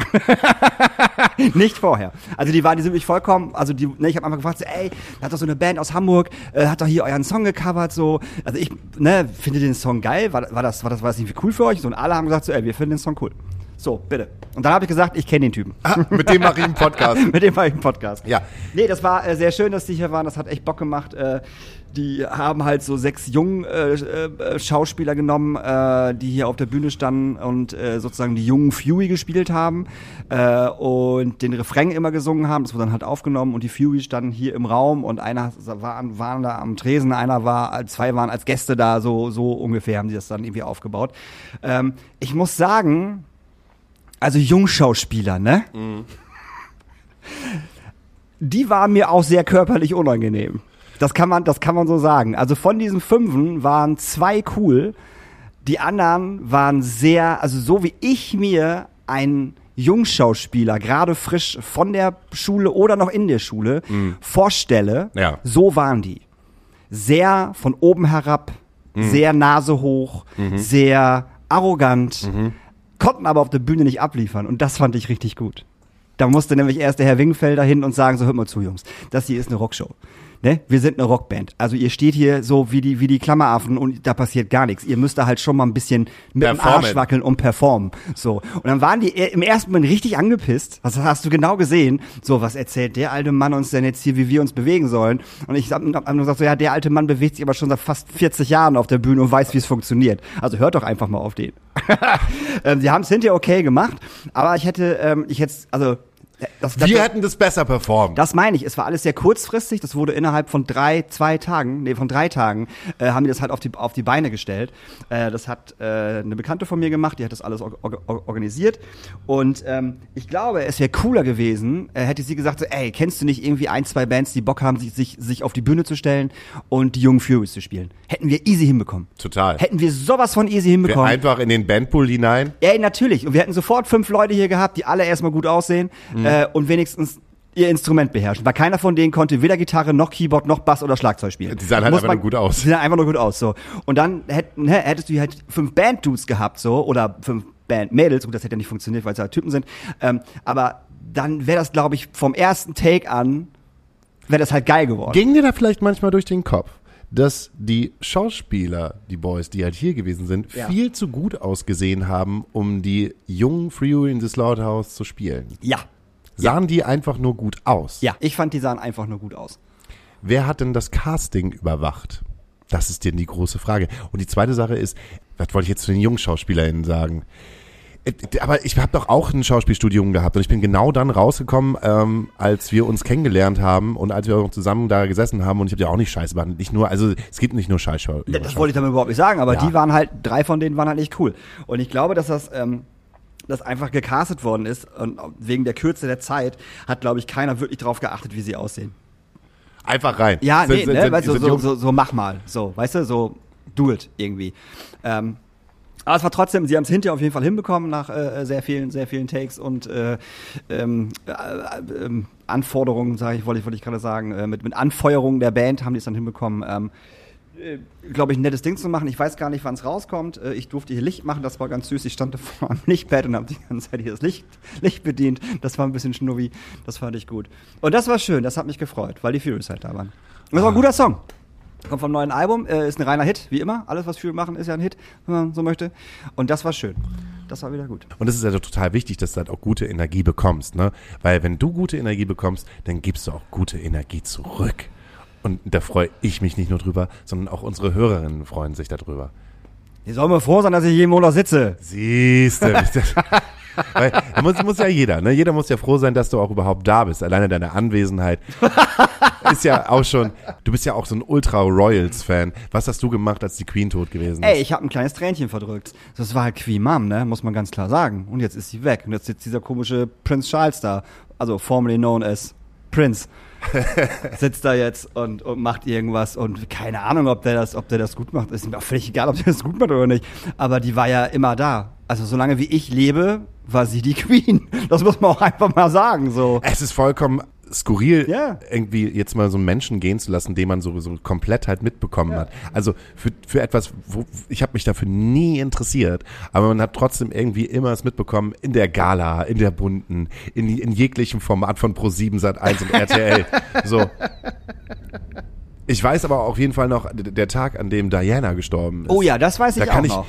S2: Nicht vorher. Also die waren, die sind mich vollkommen, also die, ne, ich habe einfach gefragt, so, ey, da hat doch so eine Band aus Hamburg, äh, hat doch hier euren Song gecovert, so. Also ich, ne, finde den Song geil, war, war das, war das, war das irgendwie cool für euch? So, und alle haben gesagt, so, ey, wir finden den Song cool. So, bitte. Und dann habe ich gesagt, ich kenne den Typen.
S1: Ah, mit dem mache ich einen Podcast.
S2: Mit dem war ich im Podcast.
S1: Ja.
S2: Nee, das war äh, sehr schön, dass die hier waren. Das hat echt Bock gemacht. Äh, die haben halt so sechs jungen äh, äh, Schauspieler genommen, äh, die hier auf der Bühne standen und äh, sozusagen die jungen Fury gespielt haben äh, und den Refrain immer gesungen haben. Das wurde dann halt aufgenommen und die Fury standen hier im Raum und einer war, waren da am Tresen, einer war, zwei waren als Gäste da, so, so ungefähr haben sie das dann irgendwie aufgebaut. Ähm, ich muss sagen, also Jungschauspieler, ne? Die waren mir auch sehr körperlich unangenehm. Das kann man, das kann man so sagen. Also von diesen Fünfen waren zwei cool. Die anderen waren sehr, also so wie ich mir einen Jungschauspieler gerade frisch von der Schule oder noch in der Schule vorstelle,
S1: Ja.
S2: so waren die. Sehr von oben herab, sehr Nase hoch, sehr arrogant, konnten aber auf der Bühne nicht abliefern und das fand ich richtig gut. Da musste nämlich erst der Herr Wingfelder hin und sagen, so hört mal zu, Jungs, das hier ist eine Rockshow. Ne? Wir sind eine Rockband. Also ihr steht hier so wie die, wie die Klammeraffen und da passiert gar nichts. Ihr müsst da halt schon mal ein bisschen mit dem
S1: Performen.
S2: Arsch wackeln und performen. So. Und dann waren die e- im ersten Moment richtig angepisst. Das hast du genau gesehen. So, was erzählt der alte Mann uns denn jetzt hier, wie wir uns bewegen sollen? Und ich hab, hab nur gesagt, so, ja, der alte Mann bewegt sich aber schon seit fast 40 Jahren auf der Bühne und weiß, wie es funktioniert. Also hört doch einfach mal auf den. ähm, sie haben es hinterher okay gemacht, aber ich hätte, ähm, ich hätte, also, äh, das, das,
S1: Wir hätten das besser performt.
S2: das meine ich. Es war alles sehr kurzfristig. Das wurde innerhalb von drei, zwei Tagen, nee, von drei Tagen, äh, haben die das halt auf die, auf die Beine gestellt. Äh, das hat äh, eine Bekannte von mir gemacht, die hat das alles or or organisiert. Und ähm, ich glaube, es wäre cooler gewesen, äh, hätte sie gesagt, so, ey, kennst du nicht irgendwie ein, zwei Bands, die Bock haben, sich, sich, sich auf die Bühne zu stellen und die jungen Furies zu spielen? Hätten wir easy hinbekommen.
S1: Total.
S2: Hätten wir sowas von easy
S1: Wir
S2: hinbekommen.
S1: einfach in den Bandpool hinein.
S2: Ey, natürlich. Und wir hätten sofort fünf Leute hier gehabt, die alle erstmal gut aussehen
S1: Mhm.
S2: Äh, und wenigstens ihr Instrument beherrschen. Weil keiner von denen konnte weder Gitarre noch Keyboard noch Bass oder Schlagzeug spielen.
S1: Die sahen halt
S2: Muss
S1: einfach nur gut aus.
S2: Die sahen einfach nur gut aus. So. Und dann hätten, hä, hättest du halt fünf Band-Dudes gehabt, so, oder fünf Band-Mädels. Gut, das hätte ja nicht funktioniert, weil es halt Typen sind. Ähm, aber dann wäre das, glaube ich, vom ersten Take an, wäre das halt geil geworden.
S1: Ging dir da vielleicht manchmal durch den Kopf, dass die Schauspieler, die Boys, die halt hier gewesen sind,
S2: Ja.
S1: viel zu gut ausgesehen haben, um die jungen Freeway in the Slaughterhouse zu spielen?
S2: ja.
S1: Sahen die einfach nur gut aus?
S2: Ja. Ich fand, die sahen einfach nur gut aus.
S1: Wer hat denn das Casting überwacht? Das ist denn die große Frage. Und die zweite Sache ist, was wollte ich jetzt zu den jungen SchauspielerInnen sagen? Äh, Aber ich habe doch auch ein Schauspielstudium gehabt und ich bin genau dann rausgekommen, ähm, als wir uns kennengelernt haben und als wir auch zusammen da gesessen haben und ich habe ja auch nicht scheiße behandelt. Nicht nur, also es gibt nicht nur Scheißschau.
S2: Das wollte ich damit überhaupt nicht sagen, aber
S1: Ja.
S2: die waren halt, drei von denen waren halt nicht cool. Und ich glaube, dass das, ähm, das einfach gecastet worden ist und wegen der Kürze der Zeit hat, glaube ich, keiner wirklich drauf geachtet, wie sie aussehen.
S1: Einfach rein.
S2: Ja,
S1: Sind-
S2: nee,
S1: sind-
S2: ne,
S1: sind-
S2: weißt du, so, so, so mach mal, so, weißt du, so do it irgendwie. Ähm, aber es war trotzdem, sie haben es hinterher auf jeden Fall hinbekommen nach äh, sehr vielen, sehr vielen Takes und äh, ähm, äh, äh, ähm, Anforderungen, sage ich, wollte ich, wollte ich gerade sagen, äh, mit, mit Anfeuerungen der Band haben die es dann hinbekommen. Ähm, glaube ich, ein nettes Ding zu machen. Ich weiß gar nicht, wann es rauskommt. Äh, Ich durfte hier Licht machen, das war ganz süß. Ich stand da vor am Lichtbett und habe die ganze Zeit hier das Licht, Licht bedient. Das war ein bisschen schnurri. Das fand ich gut. Und das war schön, das hat mich gefreut, weil die Furies halt da waren. Und das war ein guter Song. Kommt vom neuen Album, äh, ist ein reiner Hit, wie immer. Alles, was Fury machen, ist ja ein Hit, wenn man so möchte. Und das war schön. Das war wieder gut.
S1: Und es ist ja total wichtig, dass du halt auch gute Energie bekommst, ne? Weil wenn du gute Energie bekommst, dann gibst du auch gute Energie zurück. Und da freue ich mich nicht nur drüber, sondern auch unsere Hörerinnen freuen sich darüber.
S2: Die sollen mal froh sein, dass ich jeden Monat sitze.
S1: Siehst du. Weil, muss, muss ja jeder, ne? Jeder muss ja froh sein, dass du auch überhaupt da bist. Alleine deine Anwesenheit ist ja auch schon, du bist ja auch so ein Ultra-Royals-Fan. Was hast du gemacht, als die Queen tot gewesen ist?
S2: Ey, ich habe ein kleines Tränchen verdrückt. Das war halt Queen Mom, ne? Muss man ganz klar sagen. Und jetzt ist sie weg. Und jetzt sitzt dieser komische Prince Charles da. Also formerly known as Prince. sitzt da jetzt und, und macht irgendwas und keine Ahnung, ob der das, ob der das gut macht. Ist mir auch völlig egal, ob der das gut macht oder nicht. Aber die war ja immer da. Also solange wie ich lebe, war sie die Queen. Das muss man auch einfach mal sagen. So.
S1: Es ist vollkommen skurril,
S2: Ja.
S1: irgendwie jetzt mal so einen Menschen gehen zu lassen, den man so, so komplett halt mitbekommen hat. Also für, für etwas, wo ich habe mich dafür nie interessiert, aber man hat trotzdem irgendwie immer es mitbekommen in der Gala, in der bunten, in, in jeglichem Format von Pro7 Sat 1 und RTL. so. Ich weiß aber auf jeden Fall noch der Tag, an dem Diana gestorben ist.
S2: Oh ja, das weiß ich
S1: da kann
S2: auch
S1: ich,
S2: noch.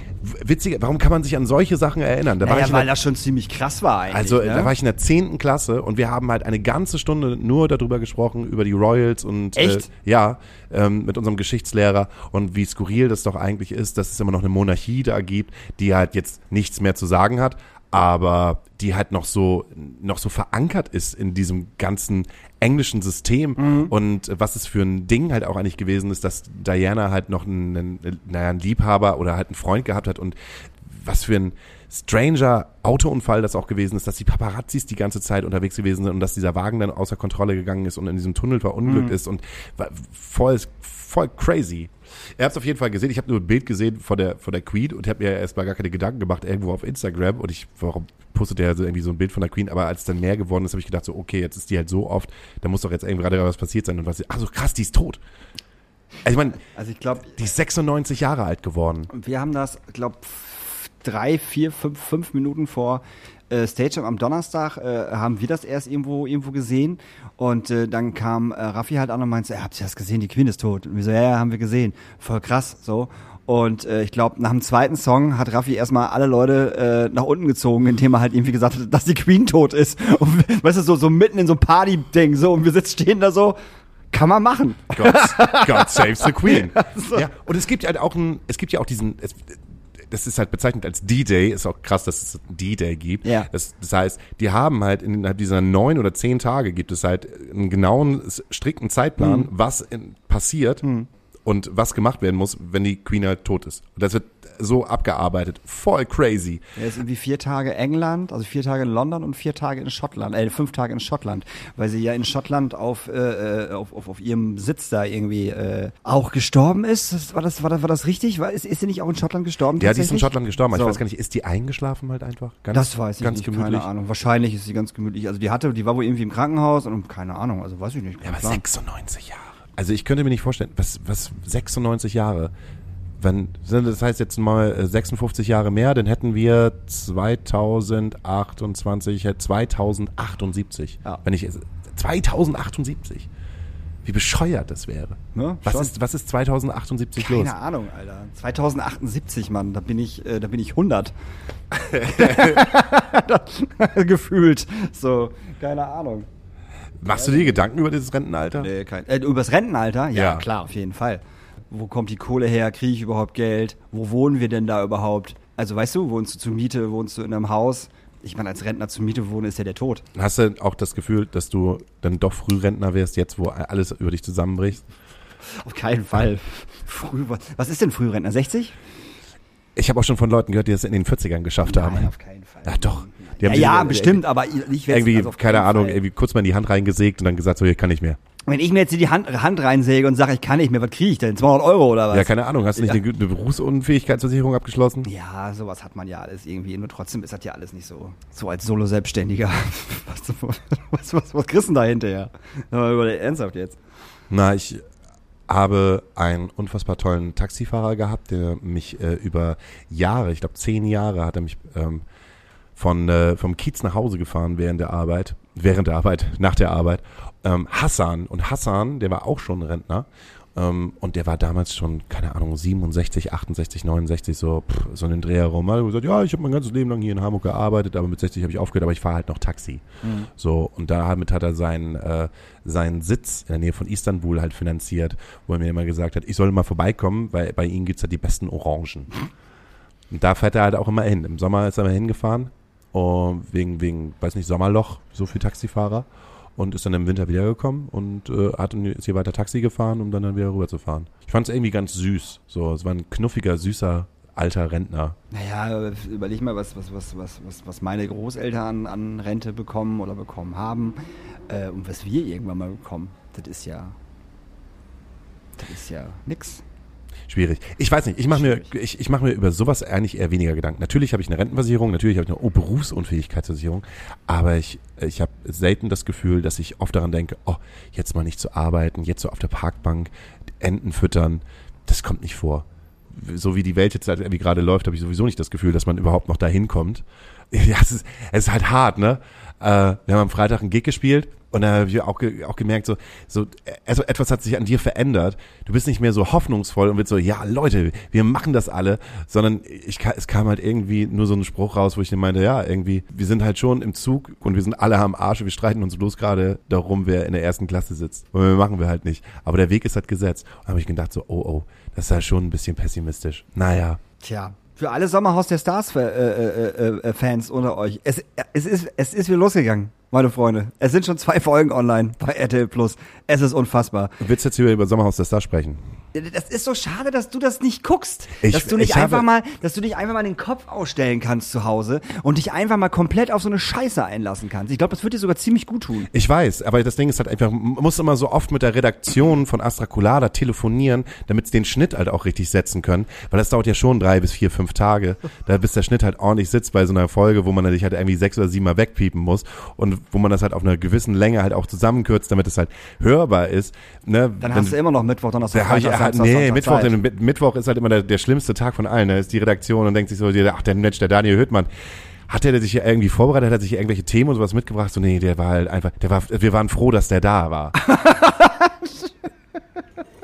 S1: witziger, warum kann man sich an solche Sachen erinnern? Da war
S2: Naja,
S1: ich in der-
S2: weil das schon ziemlich krass war eigentlich.
S1: also
S2: ne?
S1: da war ich in der 10. Klasse und wir haben halt eine ganze Stunde nur darüber gesprochen, über die Royals und
S2: Echt?
S1: Äh, ja, ähm, mit unserem Geschichtslehrer und wie skurril das doch eigentlich ist, dass es immer noch eine Monarchie da gibt, die halt jetzt nichts mehr zu sagen hat, aber die halt noch so noch so verankert ist in diesem ganzen englischen System
S2: Mhm.
S1: und was es für ein Ding halt auch eigentlich gewesen ist, dass Diana halt noch einen, einen, naja, einen Liebhaber oder halt einen Freund gehabt hat und was für ein stranger Autounfall das auch gewesen ist, dass die Paparazzis die ganze Zeit unterwegs gewesen sind und dass dieser Wagen dann außer Kontrolle gegangen ist und in diesem Tunnel verunglückt ist und war voll, voll crazy. Ihr habt es auf jeden Fall gesehen. Ich habe nur ein Bild gesehen von der, von der Queen und habe mir erstmal gar keine Gedanken gemacht irgendwo auf Instagram und ich, warum postet der so irgendwie so ein Bild von der Queen, aber als es dann mehr geworden ist, habe ich gedacht so, okay, jetzt ist die halt so oft, da muss doch jetzt irgendwie gerade was passiert sein und was, ach so krass, die ist tot. Also ich meine,
S2: also ich glaube,
S1: die ist 96 Jahre alt geworden.
S2: Wir haben das, glaube drei, vier, fünf, fünf Minuten vor äh, Stage am Donnerstag äh, haben wir das erst irgendwo irgendwo gesehen und äh, dann kam äh, Raffi halt an und meinte, ja, habt ihr das gesehen? Die Queen ist tot. Und wir so, ja, ja, haben wir gesehen. Voll krass, so. Und äh, ich glaube, nach dem zweiten Song hat Raffi erstmal alle Leute äh, nach unten gezogen, indem er halt irgendwie gesagt hat, dass die Queen tot ist. Und weißt du, so, so mitten in so einem Party-Ding, so, und wir sitzen stehen da so, kann man machen.
S1: God, God saves the Queen. Ja, und es gibt halt auch ein, es gibt ja auch diesen, es, das ist halt bezeichnet als D-Day, ist auch krass, dass es einen D-Day gibt.
S2: Ja.
S1: Das, das heißt, die haben halt innerhalb dieser neun oder zehn Tage gibt es halt einen genauen, strikten Zeitplan,
S2: Mhm.
S1: was in, passiert und was gemacht werden muss, wenn die Queen halt tot ist. Und das wird so abgearbeitet. Voll crazy.
S2: Er ist irgendwie vier Tage England, also vier Tage in London und vier Tage in Schottland, äh, fünf Tage in Schottland, weil sie ja in Schottland auf, äh, auf, auf, auf ihrem Sitz da irgendwie äh, auch gestorben ist. Das, war, das, war, das, war das richtig? War, ist, ist sie nicht auch in Schottland gestorben?
S1: Ja, die ist in? Schottland gestorben. aber
S2: So.
S1: Ich weiß gar nicht, ist die eingeschlafen halt einfach? Ganz,
S2: Das weiß ich
S1: ganz
S2: nicht,
S1: gemütlich.
S2: keine Ahnung. Wahrscheinlich ist sie ganz gemütlich. Also die hatte, die war wohl irgendwie im Krankenhaus und keine Ahnung, also weiß ich nicht.
S1: Ja, aber
S2: Plan.
S1: 96 Jahre. Also ich könnte mir nicht vorstellen, was, was 96 Jahre, wenn, das heißt jetzt mal äh, 56 Jahre mehr, dann hätten wir 2028, äh, 2078.
S2: Ja.
S1: Wenn ich, 2078. Wie bescheuert das wäre.
S2: Ne,
S1: was,
S2: schon.
S1: ist, was ist 2078 los?
S2: Keine Ahnung, Alter. 2078, Mann, da bin ich, äh, da bin ich 100. Gefühlt. So, keine Ahnung.
S1: Machst du dir Gedanken über dieses Rentenalter?
S2: Nee, kein, äh, übers Rentenalter? Ja,
S1: Ja.
S2: klar, auf jeden Fall. Wo kommt die Kohle her? Kriege ich überhaupt Geld? Wo wohnen wir denn da überhaupt? Also weißt du, wohnst du zur Miete, wohnst du in einem Haus? Ich meine, als Rentner zur Miete wohnen ist ja der Tod.
S1: Hast du auch das Gefühl, dass du dann doch Frührentner wärst, jetzt wo alles über dich zusammenbricht?
S2: Auf keinen Fall. Früh, was ist denn Frührentner? 60?
S1: Ich habe auch schon von Leuten gehört, die das in den 40ern geschafft haben.
S2: Nein, auf keinen Fall.
S1: Ja, doch.
S2: Ja,
S1: haben
S2: ja, bestimmt, aber ich werde
S1: Irgendwie, keine Ahnung, irgendwie kurz mal in die Hand reingesägt und dann gesagt, so, hier kann ich mehr.
S2: Wenn ich mir jetzt die Hand, Hand reinsäge und sage, ich kann nicht mehr, was kriege ich denn? 200 Euro oder was?
S1: Ja, keine Ahnung, hast du nicht
S2: Ja.
S1: eine, eine Berufsunfähigkeitsversicherung abgeschlossen?
S2: Ja, sowas hat man ja alles irgendwie. Nur trotzdem ist das ja alles nicht so. So als Solo-Selbstständiger. Was, was, was, was kriegst du denn da hinterher? Ernsthaft jetzt.
S1: Na, ich habe einen unfassbar tollen Taxifahrer gehabt, der mich äh, über Jahre, ich glaube zehn Jahre, hat er mich ähm, von äh, vom Kiez nach Hause gefahren während der Arbeit, während der Arbeit, nach der Arbeit. Ähm, Hassan und Hassan, der war auch schon Rentner ähm, und der war damals schon keine Ahnung 67, 68, 69 so pff, so einen Dreh herum. Er hat gesagt, ja, ich habe mein ganzes Leben lang hier in Hamburg gearbeitet, aber mit 60 habe ich aufgehört, aber ich fahre halt noch Taxi. So, und damit hat er seinen, äh, seinen Sitz in der Nähe von Istanbul halt finanziert, wo er mir immer gesagt hat, ich soll mal vorbeikommen, weil bei ihm gibt's ja die besten Orangen. Und da fährt er halt auch immer hin. Im Sommer ist er mal hingefahren, und wegen, wegen, weiß nicht, Sommerloch, so viel Taxifahrer. Und ist dann im Winter wiedergekommen und äh, hat ist hier weiter Taxi gefahren, um dann, dann wieder rüber zu fahren. Ich fand es irgendwie ganz süß. So, es war ein knuffiger, süßer, alter Rentner.
S2: Naja, überleg mal, was, was, was, was, was, was meine Großeltern an, an Rente bekommen oder bekommen haben äh, und was wir irgendwann mal bekommen. Das ist ja. Das ist ja nix.
S1: Schwierig. Ich weiß nicht, ich mache mir, ich, ich mach mir über sowas eigentlich eher weniger Gedanken. Natürlich habe ich eine Rentenversicherung, natürlich habe ich eine Berufsunfähigkeitsversicherung, aber ich, ich habe selten das Gefühl, dass ich oft daran denke, oh, jetzt mal nicht zu arbeiten, jetzt so auf der Parkbank, Enten füttern, das kommt nicht vor. So wie die Welt jetzt irgendwie gerade läuft, habe ich sowieso nicht das Gefühl, dass man überhaupt noch dahin kommt. Ja, es ist, es ist halt hart, ne? Äh, wir haben am Freitag einen Gig gespielt und da habe ich auch, ge auch gemerkt, so, so, also etwas hat sich an dir verändert. Du bist nicht mehr so hoffnungsvoll und wird so, ja, Leute, wir machen das alle, sondern ich, es kam halt irgendwie nur so ein Spruch raus, wo ich meinte, ja, irgendwie, wir sind halt schon im Zug und wir sind alle am Arsch und wir streiten uns bloß gerade darum, wer in der ersten Klasse sitzt. Und wir machen wir halt nicht. Aber der Weg ist halt gesetzt. Und habe ich gedacht so, oh, oh, das ist ja schon ein bisschen pessimistisch. Naja.
S2: Tja. Für alle Sommerhaus der Stars äh, äh, äh, unter euch. Es, es, ist, es ist wieder losgegangen, meine Freunde. Es sind schon zwei Folgen online bei RTL Plus. Es ist unfassbar.
S1: Willst du jetzt hier über Sommerhaus der Stars sprechen?
S2: Das ist so schade, dass du das nicht guckst.
S1: Ich-
S2: dass du nicht
S1: ich
S2: einfach mal, dass du dich einfach mal den Kopf ausstellen kannst zu Hause und dich einfach mal komplett auf so eine Scheiße einlassen kannst. Ich glaube, das wird dir sogar ziemlich gut tun.
S1: Ich weiß, aber das Ding ist halt einfach, man muss immer so oft mit der Redaktion von Astra Colada telefonieren, damit sie den Schnitt halt auch richtig setzen können, weil das dauert ja schon drei bis vier, fünf Tage, da bis der Schnitt halt ordentlich sitzt bei so einer Folge, wo man sich halt irgendwie sechs oder sieben Mal wegpiepen muss und wo man das halt auf einer gewissen Länge halt auch zusammenkürzt, damit es halt hörbar ist. Ne?
S2: Dann
S1: Wenn-
S2: hast du immer noch Mittwoch, Donnerstag, Freitag, Samstag,
S1: nee,
S2: Sonntag
S1: Mittwoch, denn Mitt- Mittwoch ist halt immer der, der schlimmste Tag von allen. Da ist die Redaktion und denkt sich so, ach der Mensch, der Daniel Hüttmann, hat der sich ja irgendwie vorbereitet, hat er sich irgendwelche Themen und sowas mitgebracht? So, nee, der war halt einfach, der war, wir waren froh, dass der da war.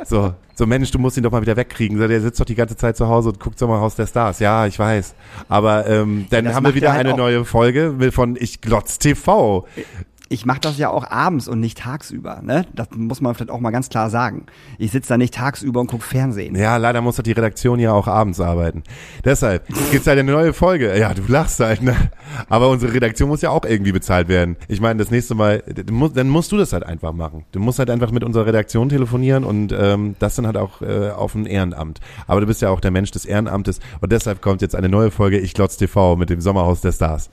S1: so, so Mensch, du musst ihn doch mal wieder wegkriegen. So, Der sitzt doch die ganze Zeit zu Hause und guckt Sommerhaus der Stars. Ja, ich weiß. Aber ähm, dann
S2: das
S1: haben wir wieder
S2: er halt
S1: eine neue Folge von Ich Glotz TV.
S2: Ich mache das ja auch abends und nicht tagsüber. Ne? Das muss man vielleicht auch mal ganz klar sagen. Ich sitze da nicht tagsüber und guck Fernsehen.
S1: Ja, leider muss halt die Redaktion ja auch abends arbeiten. Deshalb gibt's halt eine neue Folge. Ja, du lachst halt, ne? Aber unsere Redaktion muss ja auch irgendwie bezahlt werden. Ich meine, das nächste Mal, dann musst du das halt einfach machen. Du musst halt einfach mit unserer Redaktion telefonieren und ähm, das dann halt auch äh, auf ein Ehrenamt. Aber du bist ja auch der Mensch des Ehrenamtes und deshalb kommt jetzt eine neue Folge Ich Glotz TV mit dem Sommerhaus der Stars.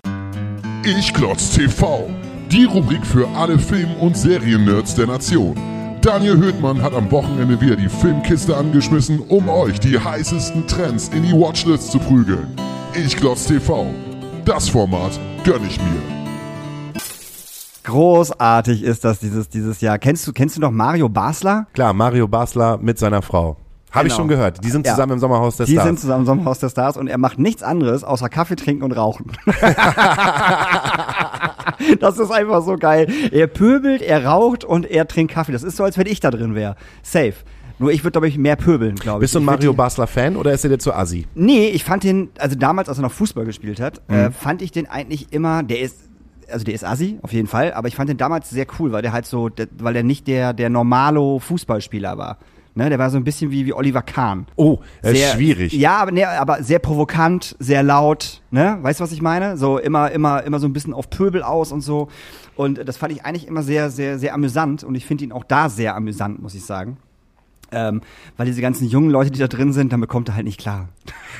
S3: Ich Glotz TV. Die Rubrik für alle Film- und Seriennerds der Nation. Daniel Höhtmann hat am Wochenende wieder die Filmkiste angeschmissen, um euch die heißesten Trends in die Watchlist zu prügeln. Ich Glotz TV. Das Format gönn ich mir.
S2: Großartig ist das dieses, dieses Jahr. Kennst du, kennst du noch Mario Basler?
S1: Klar, Mario Basler mit seiner Frau. Habe ich
S2: Genau.
S1: schon gehört. Die sind
S2: Ja.
S1: zusammen im Sommerhaus der
S2: Die
S1: Stars.
S2: sind zusammen im Sommerhaus der Stars und er macht nichts anderes außer Kaffee trinken und rauchen. das ist einfach so geil. Er pöbelt, er raucht und er trinkt Kaffee. Das ist so, als wenn ich da drin wäre. Safe. Nur ich würde, glaube ich, mehr pöbeln, glaube ich.
S1: Bist du ein
S2: Ich
S1: Mario
S2: die-
S1: Basler Fan oder ist er dir zu assi?
S2: Nee, ich fand den, also damals, als er noch Fußball gespielt hat,
S1: Mhm.
S2: äh, fand ich den eigentlich immer, der ist, also der ist assi, auf jeden Fall, aber ich fand den damals sehr cool, weil der halt so, der, weil er nicht der, der normalo Fußballspieler war. Ne, der war so ein bisschen wie, wie Oliver Kahn.
S1: Oh, äh,
S2: Sehr-
S1: schwierig.
S2: Ja, aber, nee, aber sehr provokant, sehr laut, ne? Weißt du, was ich meine? So immer, immer, immer so ein bisschen auf Pöbel aus und so. Und das fand ich eigentlich immer sehr, sehr, sehr amüsant und ich finde ihn auch da sehr amüsant, muss ich sagen. Ähm, weil diese ganzen jungen Leute, die da drin sind, damit kommt er halt nicht klar.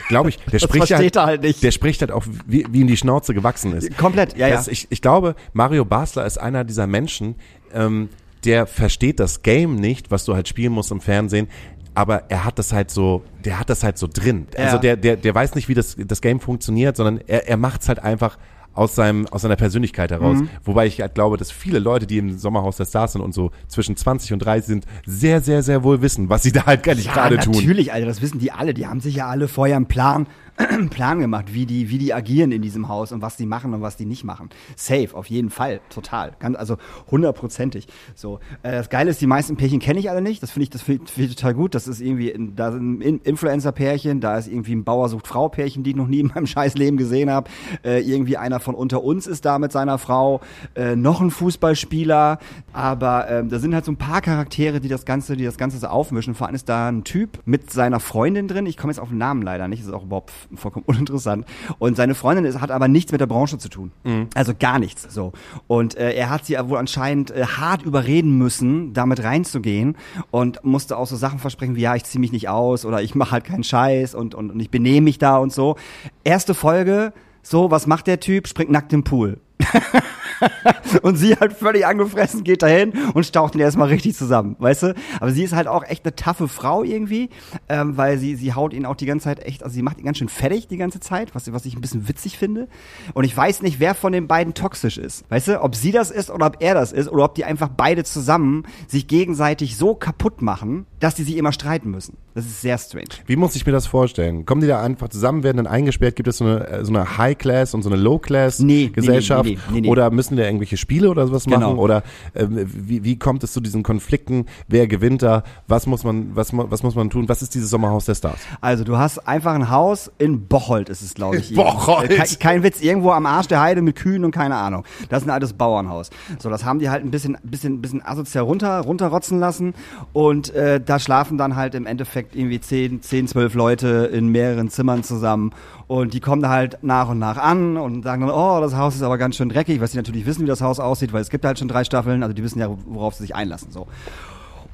S1: Glaube ich. Der
S2: Das
S1: spricht
S2: versteht
S1: halt,
S2: er halt nicht.
S1: Der spricht halt auch, wie, wie ihm die Schnauze gewachsen ist.
S2: Komplett, ja,
S1: Das,
S2: ja.
S1: ich, ich glaube, Mario Basler ist einer dieser Menschen, ähm, der versteht das Game nicht, was du halt spielen musst im Fernsehen. Aber er hat das halt so, der hat das halt so drin. Also
S2: Ja.
S1: der, der, der weiß nicht, wie das, das Game funktioniert, sondern er, er macht es halt einfach aus seinem, aus seiner Persönlichkeit heraus.
S2: Mhm.
S1: Wobei ich halt glaube, dass viele Leute, die im Sommerhaus der Stars sind und so zwischen 20 und 30 sind, sehr, sehr, sehr wohl wissen, was sie da halt gar nicht gerade tun.
S2: natürlich, Alter, das wissen die alle. Die haben sich ja alle vorher einen Plan, Plan gemacht, wie die, wie die agieren in diesem Haus und was die machen und was die nicht machen. Safe, auf jeden Fall, total. Ganz, also hundertprozentig. So. Äh, das Geile ist, die meisten Pärchen kenne ich alle nicht. Das finde ich, das finde ich, total gut. Das ist irgendwie, in- da sind In- Influencer-Pärchen, da ist irgendwie ein Bauer sucht Frau-Pärchen, die ich noch nie in meinem scheiß Leben gesehen habe. Äh, irgendwie einer von unter uns ist da mit seiner Frau, äh, noch ein Fußballspieler, aber ähm, da sind halt so ein paar Charaktere, die das Ganze, die das Ganze so aufmischen. Vor allem ist da ein Typ mit seiner Freundin drin. Ich komme jetzt auf den Namen leider nicht, das ist auch überhaupt vollkommen uninteressant. Und seine Freundin ist, hat aber nichts mit der Branche zu tun. Also gar nichts. So. Und äh, er hat sie wohl anscheinend äh, hart überreden müssen, damit reinzugehen und musste auch so Sachen versprechen wie, ja, ich ziehe mich nicht aus oder ich mache halt keinen Scheiß und, und, und ich benehme mich da und so. Erste Folge, so, was macht der Typ? Springt nackt im Pool. und sie halt völlig angefressen geht dahin und staucht ihn erstmal richtig zusammen, weißt du? Aber sie ist halt auch echt eine taffe Frau irgendwie, ähm, weil sie, sie haut ihn auch die ganze Zeit echt, also sie macht ihn ganz schön fertig die ganze Zeit, was, was ich ein bisschen witzig finde. Und ich weiß nicht, wer von den beiden toxisch ist, weißt du? Ob sie das ist oder ob er das ist oder ob die einfach beide zusammen sich gegenseitig so kaputt machen, dass die sich immer streiten müssen. Das ist sehr strange.
S1: Wie muss ich mir das vorstellen? Kommen die da einfach zusammen, werden dann eingesperrt? Gibt es so eine, äh, so eine High-Class und so eine Low-Class-Gesellschaft?
S2: nee, nee, nee, nee, nee.
S1: Oder müssen da irgendwelche Spiele oder sowas
S2: Genau.
S1: machen? Oder ähm, wie, wie kommt es zu diesen Konflikten? Wer gewinnt da? Was muss man, was, was muss man tun? Was ist dieses Sommerhaus der Stars?
S2: Also du hast einfach ein Haus in Bocholt ist es, glaube ich.
S1: Bocholt?
S2: Äh, Kein, kein Witz, irgendwo am Arsch der Heide mit Kühen und keine Ahnung. Das ist ein altes Bauernhaus. So, das haben die halt ein bisschen, bisschen, bisschen asozial runter, runterrotzen lassen und äh, da schlafen dann halt im Endeffekt irgendwie 10, 10, 12 Leute in mehreren Zimmern zusammen und die kommen da halt nach und nach an und sagen dann, oh, das Haus ist aber ganz schön dreckig, weil sie natürlich wissen, wie das Haus aussieht, weil es gibt halt schon drei Staffeln, also die wissen ja, worauf sie sich einlassen, so.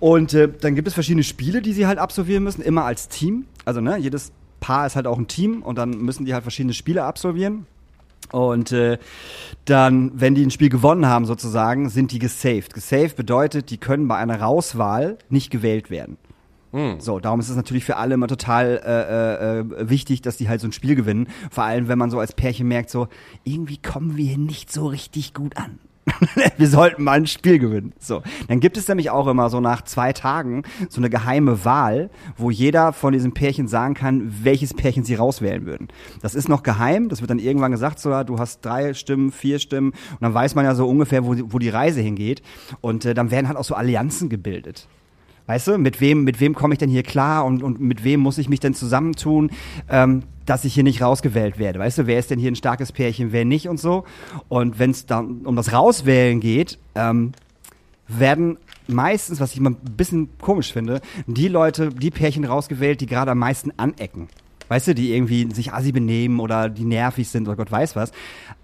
S2: Und äh, dann gibt es verschiedene Spiele, die sie halt absolvieren müssen, immer als Team. Also ne, jedes Paar ist halt auch ein Team und dann müssen die halt verschiedene Spiele absolvieren. Und äh, dann, wenn die ein Spiel gewonnen haben sozusagen, sind die gesaved. Gesaved bedeutet, die können bei einer Rauswahl nicht gewählt werden. So, darum ist es natürlich für alle immer total äh, äh, wichtig, dass die halt so ein Spiel gewinnen. Vor allem, wenn man so als Pärchen merkt, so, irgendwie kommen wir hier nicht so richtig gut an. wir sollten mal ein Spiel gewinnen. So, dann gibt es nämlich auch immer so nach zwei Tagen so eine geheime Wahl, wo jeder von diesen Pärchen sagen kann, welches Pärchen sie rauswählen würden. Das ist noch geheim, das wird dann irgendwann gesagt, so, du hast drei Stimmen, vier Stimmen und dann weiß man ja so ungefähr, wo, die- wo die Reise hingeht und äh, dann werden halt auch so Allianzen gebildet. Weißt du, mit wem, mit wem komme ich denn hier klar und, und mit wem muss ich mich denn zusammentun, ähm, dass ich hier nicht rausgewählt werde? Weißt du, wer ist denn hier ein starkes Pärchen, wer nicht und so? Und wenn es dann um das Rauswählen geht, ähm, werden meistens, was ich immer ein bisschen komisch finde, die Leute, die Pärchen rausgewählt, die gerade am meisten anecken. Weißt du, die irgendwie sich assi benehmen oder die nervig sind oder Gott weiß was.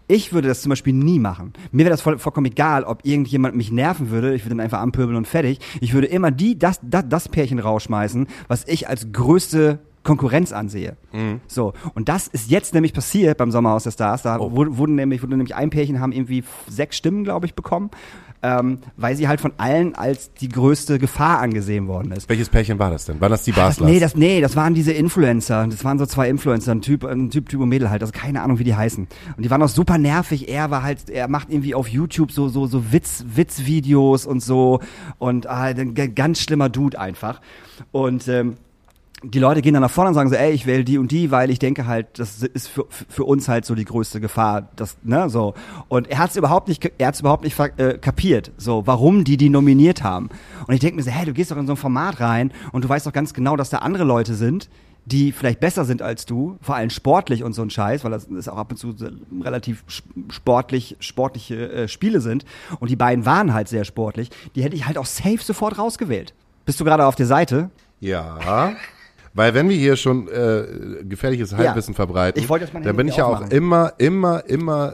S2: Ich würde das zum Beispiel nie machen. Mir wäre das voll, vollkommen egal, ob irgendjemand mich nerven würde. Ich würde dann einfach anpöbeln und fertig. Ich würde immer die, das, das, das Pärchen rausschmeißen, was ich als größte Konkurrenz ansehe. So. Und das ist jetzt nämlich passiert beim Sommerhaus der Stars. Da wurde, wurden nämlich, wurde nämlich ein Pärchen haben irgendwie sechs Stimmen, glaube ich, bekommen. Ähm, weil sie halt von allen als die größte Gefahr angesehen worden ist.
S1: Welches Pärchen war das denn? Waren das die
S2: Das,
S1: Baslers?
S2: nee, das, nee, das waren diese Influencer. Das waren so zwei Influencer, ein Typ, ein Typ, Typ und Mädel halt. Also keine Ahnung, wie die heißen. Und die waren auch super nervig. Er war halt, er macht irgendwie auf YouTube so, so, so Witz, Witzvideos und so. Und ah, ein ganz schlimmer Dude einfach. Und, ähm, die Leute gehen dann nach vorne und sagen so, ey, ich wähle die und die, weil ich denke halt, das ist für, für uns halt so die größte Gefahr, das, ne, so. Und er hat es überhaupt nicht, er hat es überhaupt nicht äh, kapiert, so, warum die die nominiert haben. Und ich denke mir so, hey, du gehst doch in so ein Format rein und du weißt doch ganz genau, dass da andere Leute sind, die vielleicht besser sind als du, vor allem sportlich und so ein Scheiß, weil das ist auch ab und zu relativ sportlich, sportliche äh, Spiele sind. Und die beiden waren halt sehr sportlich. Die hätte ich halt auch safe sofort rausgewählt. Bist du gerade auf der Seite?
S1: Ja. Weil wenn wir hier schon äh, gefährliches Halbwissen verbreiten,
S2: jetzt mein
S1: dann bin ich ja auch immer, immer, immer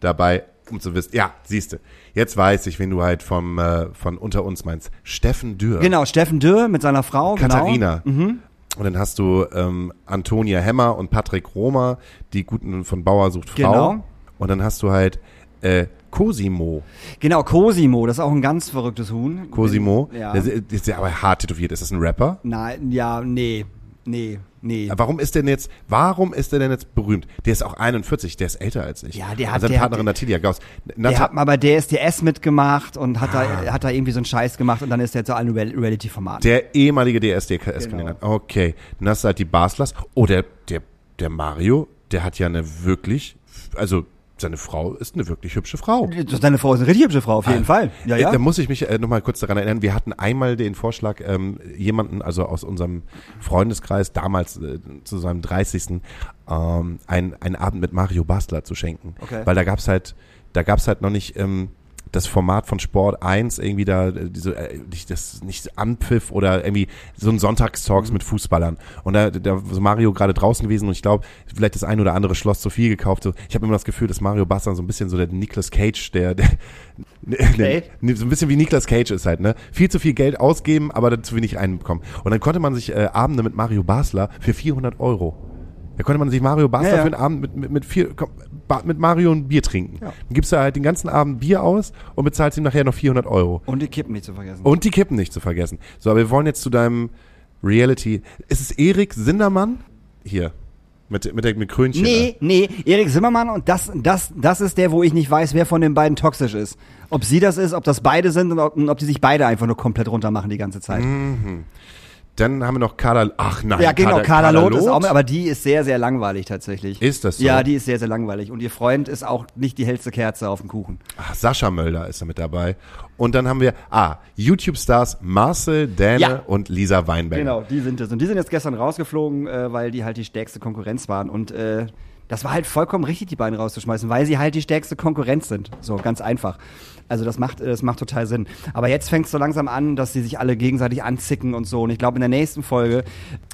S1: dabei, um zu wissen. Ja, siehst du. Jetzt weiß ich, wen du halt vom, äh, von unter uns meinst. Steffen Dürr.
S2: Genau, Steffen Dürr mit seiner Frau.
S1: Katharina.
S2: Genau. Mhm.
S1: Und dann hast du ähm, Antonia Hemmer und Patrick Romer, die guten von Bauer sucht Frau.
S2: Genau.
S1: Und dann hast du halt äh, Cosimo.
S2: Genau, Cosimo, das ist auch ein ganz verrücktes Huhn.
S1: Cosimo.
S2: Ja.
S1: Der ist, der ist ja aber hart tätowiert. Ist das ein Rapper?
S2: Nein, ja, nee, nee, nee.
S1: Warum ist der denn jetzt, warum ist der denn jetzt berühmt? Der ist auch 41, der ist älter als ich.
S2: Ja, der hat-
S1: Also seine
S2: der
S1: Partnerin
S2: hat-
S1: Natalia Gauss.
S2: Der
S1: Nata
S2: hat mal bei DSDS mitgemacht und hat,
S1: Ah.
S2: da, hat da irgendwie so einen Scheiß gemacht und dann ist er zu allen Real- Reality-Formaten.
S1: der ehemalige DSDS-Kandidat.
S2: Genau.
S1: Okay. Halt die Baslers. Oh, der, der, der Mario, der hat ja eine wirklich, also seine Frau ist eine wirklich hübsche Frau.
S2: Deine Frau ist eine richtig hübsche Frau, auf jeden Fall. Ja,
S1: Äh,
S2: ja.
S1: Da muss ich mich äh, nochmal kurz daran erinnern, wir hatten einmal den Vorschlag, ähm, jemanden, also aus unserem Freundeskreis, damals äh, zu seinem 30. Ähm, ein, einen Abend mit Mario Basler zu schenken.
S2: Okay.
S1: Weil da gab's halt, da gab's halt noch nicht ähm, das Format von Sport 1, irgendwie da, äh, diese, äh, das nicht Anpfiff oder irgendwie so ein Sonntagstalks mit Fußballern. Und da, da ist Mario gerade draußen gewesen und ich glaube, vielleicht das ein oder andere Schloss zu viel gekauft. So, ich habe immer das Gefühl, dass Mario Basler so ein bisschen so der Nicolas Cage, der, der
S2: Okay.
S1: Ne, so ein bisschen wie Niklas Cage ist halt, ne? Viel zu viel Geld ausgeben, aber zu wenig reinbekommen. Und dann konnte man sich äh, Abende mit Mario Basler für 400 Euro. Da konnte man sich Mario Basler
S2: Ja, ja.
S1: für einen Abend mit, mit, mit, vier, mit Mario ein Bier trinken. Dann gibst du halt den ganzen Abend Bier aus und bezahlst ihm nachher noch 400 Euro.
S2: Und die Kippen nicht zu vergessen.
S1: Und die Kippen nicht zu vergessen. So, aber wir wollen jetzt zu deinem Reality. Ist es Erik Sindermann? Hier. Mit, mit, der, mit Krönchen.
S2: Nee, nee, Erik Zimmermann und das, das, das ist der, wo ich nicht weiß, wer von den beiden toxisch ist. Ob sie das ist, ob das beide sind und ob, und ob die sich beide einfach nur komplett runter machen die ganze Zeit.
S1: Dann haben wir noch Carla. Ach nein.
S2: Ja, genau, Carla Loth ist auch mit, aber die ist sehr, sehr langweilig tatsächlich.
S1: Ist das so?
S2: Ja, die ist sehr, sehr langweilig. Und ihr Freund ist auch nicht die hellste Kerze auf dem Kuchen.
S1: Ach, Sascha Mölder ist da mit dabei. Und dann haben wir, ah, YouTube-Stars Marcel, Däne
S2: Ja.
S1: und Lisa Weinberger.
S2: Genau, die sind es. Und die sind jetzt gestern rausgeflogen, äh, weil die halt die stärkste Konkurrenz waren. Und äh, das war halt vollkommen richtig, die beiden rauszuschmeißen, weil sie halt die stärkste Konkurrenz sind. So, ganz einfach. Also das macht, das macht total Sinn. Aber jetzt fängt es so langsam an, dass sie sich alle gegenseitig anzicken und so. Und ich glaube, in der nächsten Folge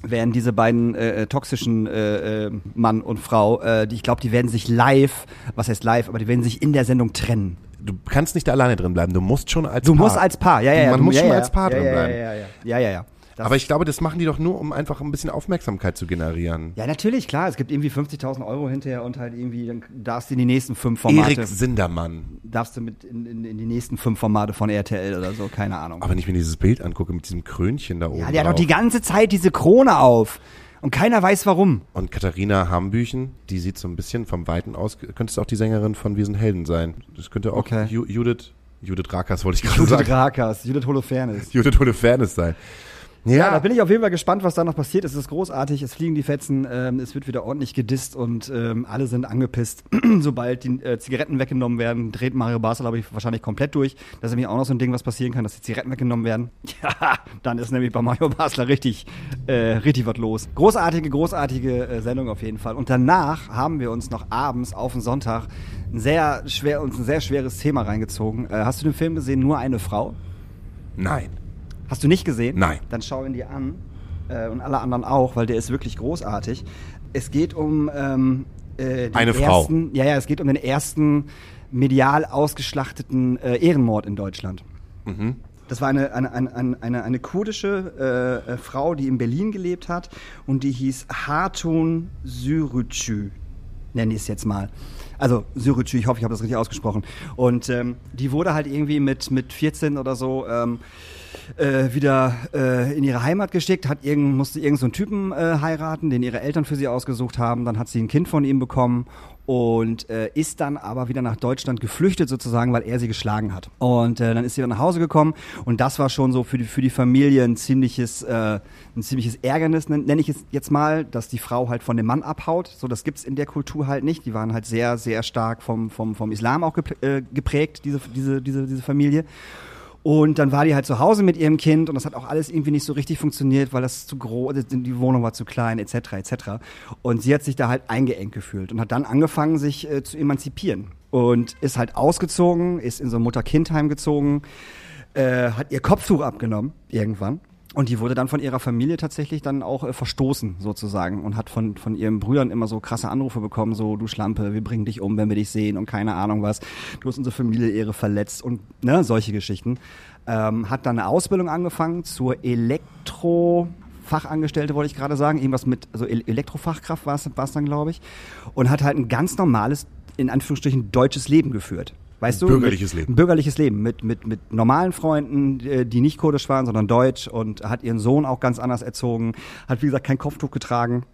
S2: werden diese beiden äh, äh, toxischen äh, äh, Mann und Frau, äh, die, ich glaube, die werden sich live, was heißt live, aber die werden sich in der Sendung trennen.
S1: Du kannst nicht alleine drin bleiben. Du musst schon als
S2: Du
S1: Paar.
S2: musst als Paar, ja, ja, ja.
S1: Man
S2: du,
S1: muss
S2: ja,
S1: schon
S2: ja,
S1: als Paar
S2: ja,
S1: drin bleiben.
S2: Ja, ja, ja. ja, ja, ja. Das-
S1: Aber ich glaube, das machen die doch nur, um einfach ein bisschen Aufmerksamkeit zu generieren.
S2: Ja, natürlich, klar. Es gibt irgendwie 50.000 Euro hinterher und halt irgendwie, dann darfst du in die nächsten fünf Formate,
S1: Erik Sindermann.
S2: darfst du mit in, in, in die nächsten fünf Formate von RTL oder so, keine Ahnung.
S1: Aber wenn ich mir dieses Bild angucke mit diesem Krönchen da oben.
S2: ja, der hat doch die ganze Zeit diese Krone auf. Und keiner weiß warum.
S1: Und Katharina Hambüchen, die sieht so ein bisschen vom Weiten aus, könnte es auch die Sängerin von Wir sind Helden sein. Das könnte auch
S2: Okay.
S1: Ju Judith, Judith Rakas wollte ich gerade
S2: Judith
S1: sagen.
S2: Rakas, Judith Holofernes.
S1: Judith Holofernes sein.
S2: Ja, da bin ich auf jeden Fall gespannt, was da noch passiert. Es ist großartig, es fliegen die Fetzen, ähm, es wird wieder ordentlich gedisst und ähm, alle sind angepisst. Sobald die äh, Zigaretten weggenommen werden, dreht Mario Basel, glaube ich, wahrscheinlich komplett durch. Das ist nämlich auch noch so ein Ding, was passieren kann, dass die Zigaretten weggenommen werden. Ja, dann ist nämlich bei Mario Basler richtig, äh, richtig was los. Großartige, großartige äh, Sendung auf jeden Fall. Und danach haben wir uns noch abends auf den Sonntag ein sehr schwer, uns ein sehr schweres Thema reingezogen. Äh, hast du den Film gesehen, Nur eine Frau?
S1: Nein.
S2: Hast du nicht gesehen?
S1: Nein.
S2: Dann schau ihn dir an. Äh, und alle anderen auch, weil der ist wirklich großartig. Es geht um ähm, äh, den
S1: Eine Frau.
S2: ersten, Ja, ja, es geht um den ersten medial ausgeschlachteten äh, Ehrenmord in Deutschland.
S1: Mhm.
S2: Das war eine, eine, eine, eine, eine, eine kurdische äh, äh, Frau, die in Berlin gelebt hat und die hieß Hatun Sürücü, nenne ich es jetzt mal. Also Sürücü, ich hoffe, ich habe das richtig ausgesprochen. Und ähm, die wurde halt irgendwie mit, mit 14 oder so ähm, äh, wieder äh, in ihre Heimat geschickt, hat irgend, musste irgendeinen so Typen äh, heiraten, den ihre Eltern für sie ausgesucht haben. Dann hat sie ein Kind von ihm bekommen und äh, ist dann aber wieder nach Deutschland geflüchtet sozusagen, weil er sie geschlagen hat. Und äh, dann ist sie wieder nach Hause gekommen und das war schon so für die, für die Familie ein ziemliches, äh, ein ziemliches Ärgernis, nenn- nenne ich es jetzt mal, dass die Frau halt von dem Mann abhaut. So, das gibt's in der Kultur halt nicht. Die waren halt sehr, sehr stark vom, vom, vom Islam auch äh, geprägt, diese, diese, diese, diese Familie. Und dann war die halt zu Hause mit ihrem Kind und das hat auch alles irgendwie nicht so richtig funktioniert, weil das zu groß, die Wohnung war zu klein, etc., etc. Und sie hat sich da halt eingeengt gefühlt und hat dann angefangen, sich äh, zu emanzipieren. Und ist halt ausgezogen, ist in so ein Mutter-Kind-Heim gezogen, äh, hat ihr Kopftuch abgenommen, irgendwann. Und die wurde dann von ihrer Familie tatsächlich dann auch äh, verstoßen, sozusagen. Und hat von, von ihren Brüdern immer so krasse Anrufe bekommen, so, du Schlampe, wir bringen dich um, wenn wir dich sehen und keine Ahnung was. Du hast unsere Familie-Ehre verletzt und ne, solche Geschichten. Ähm, hat dann eine Ausbildung angefangen zur Elektro... Fachangestellte wollte ich gerade sagen, irgendwas mit, also El- Elektrofachkraft war es dann, glaube ich. Und hat halt ein ganz normales, in Anführungsstrichen, deutsches Leben geführt. Weißt du?
S1: Bürgerliches
S2: mit,
S1: Leben.
S2: Ein bürgerliches Leben mit, mit, mit normalen Freunden, äh, die nicht kurdisch waren, sondern deutsch und hat ihren Sohn auch ganz anders erzogen, hat wie gesagt kein Kopftuch getragen.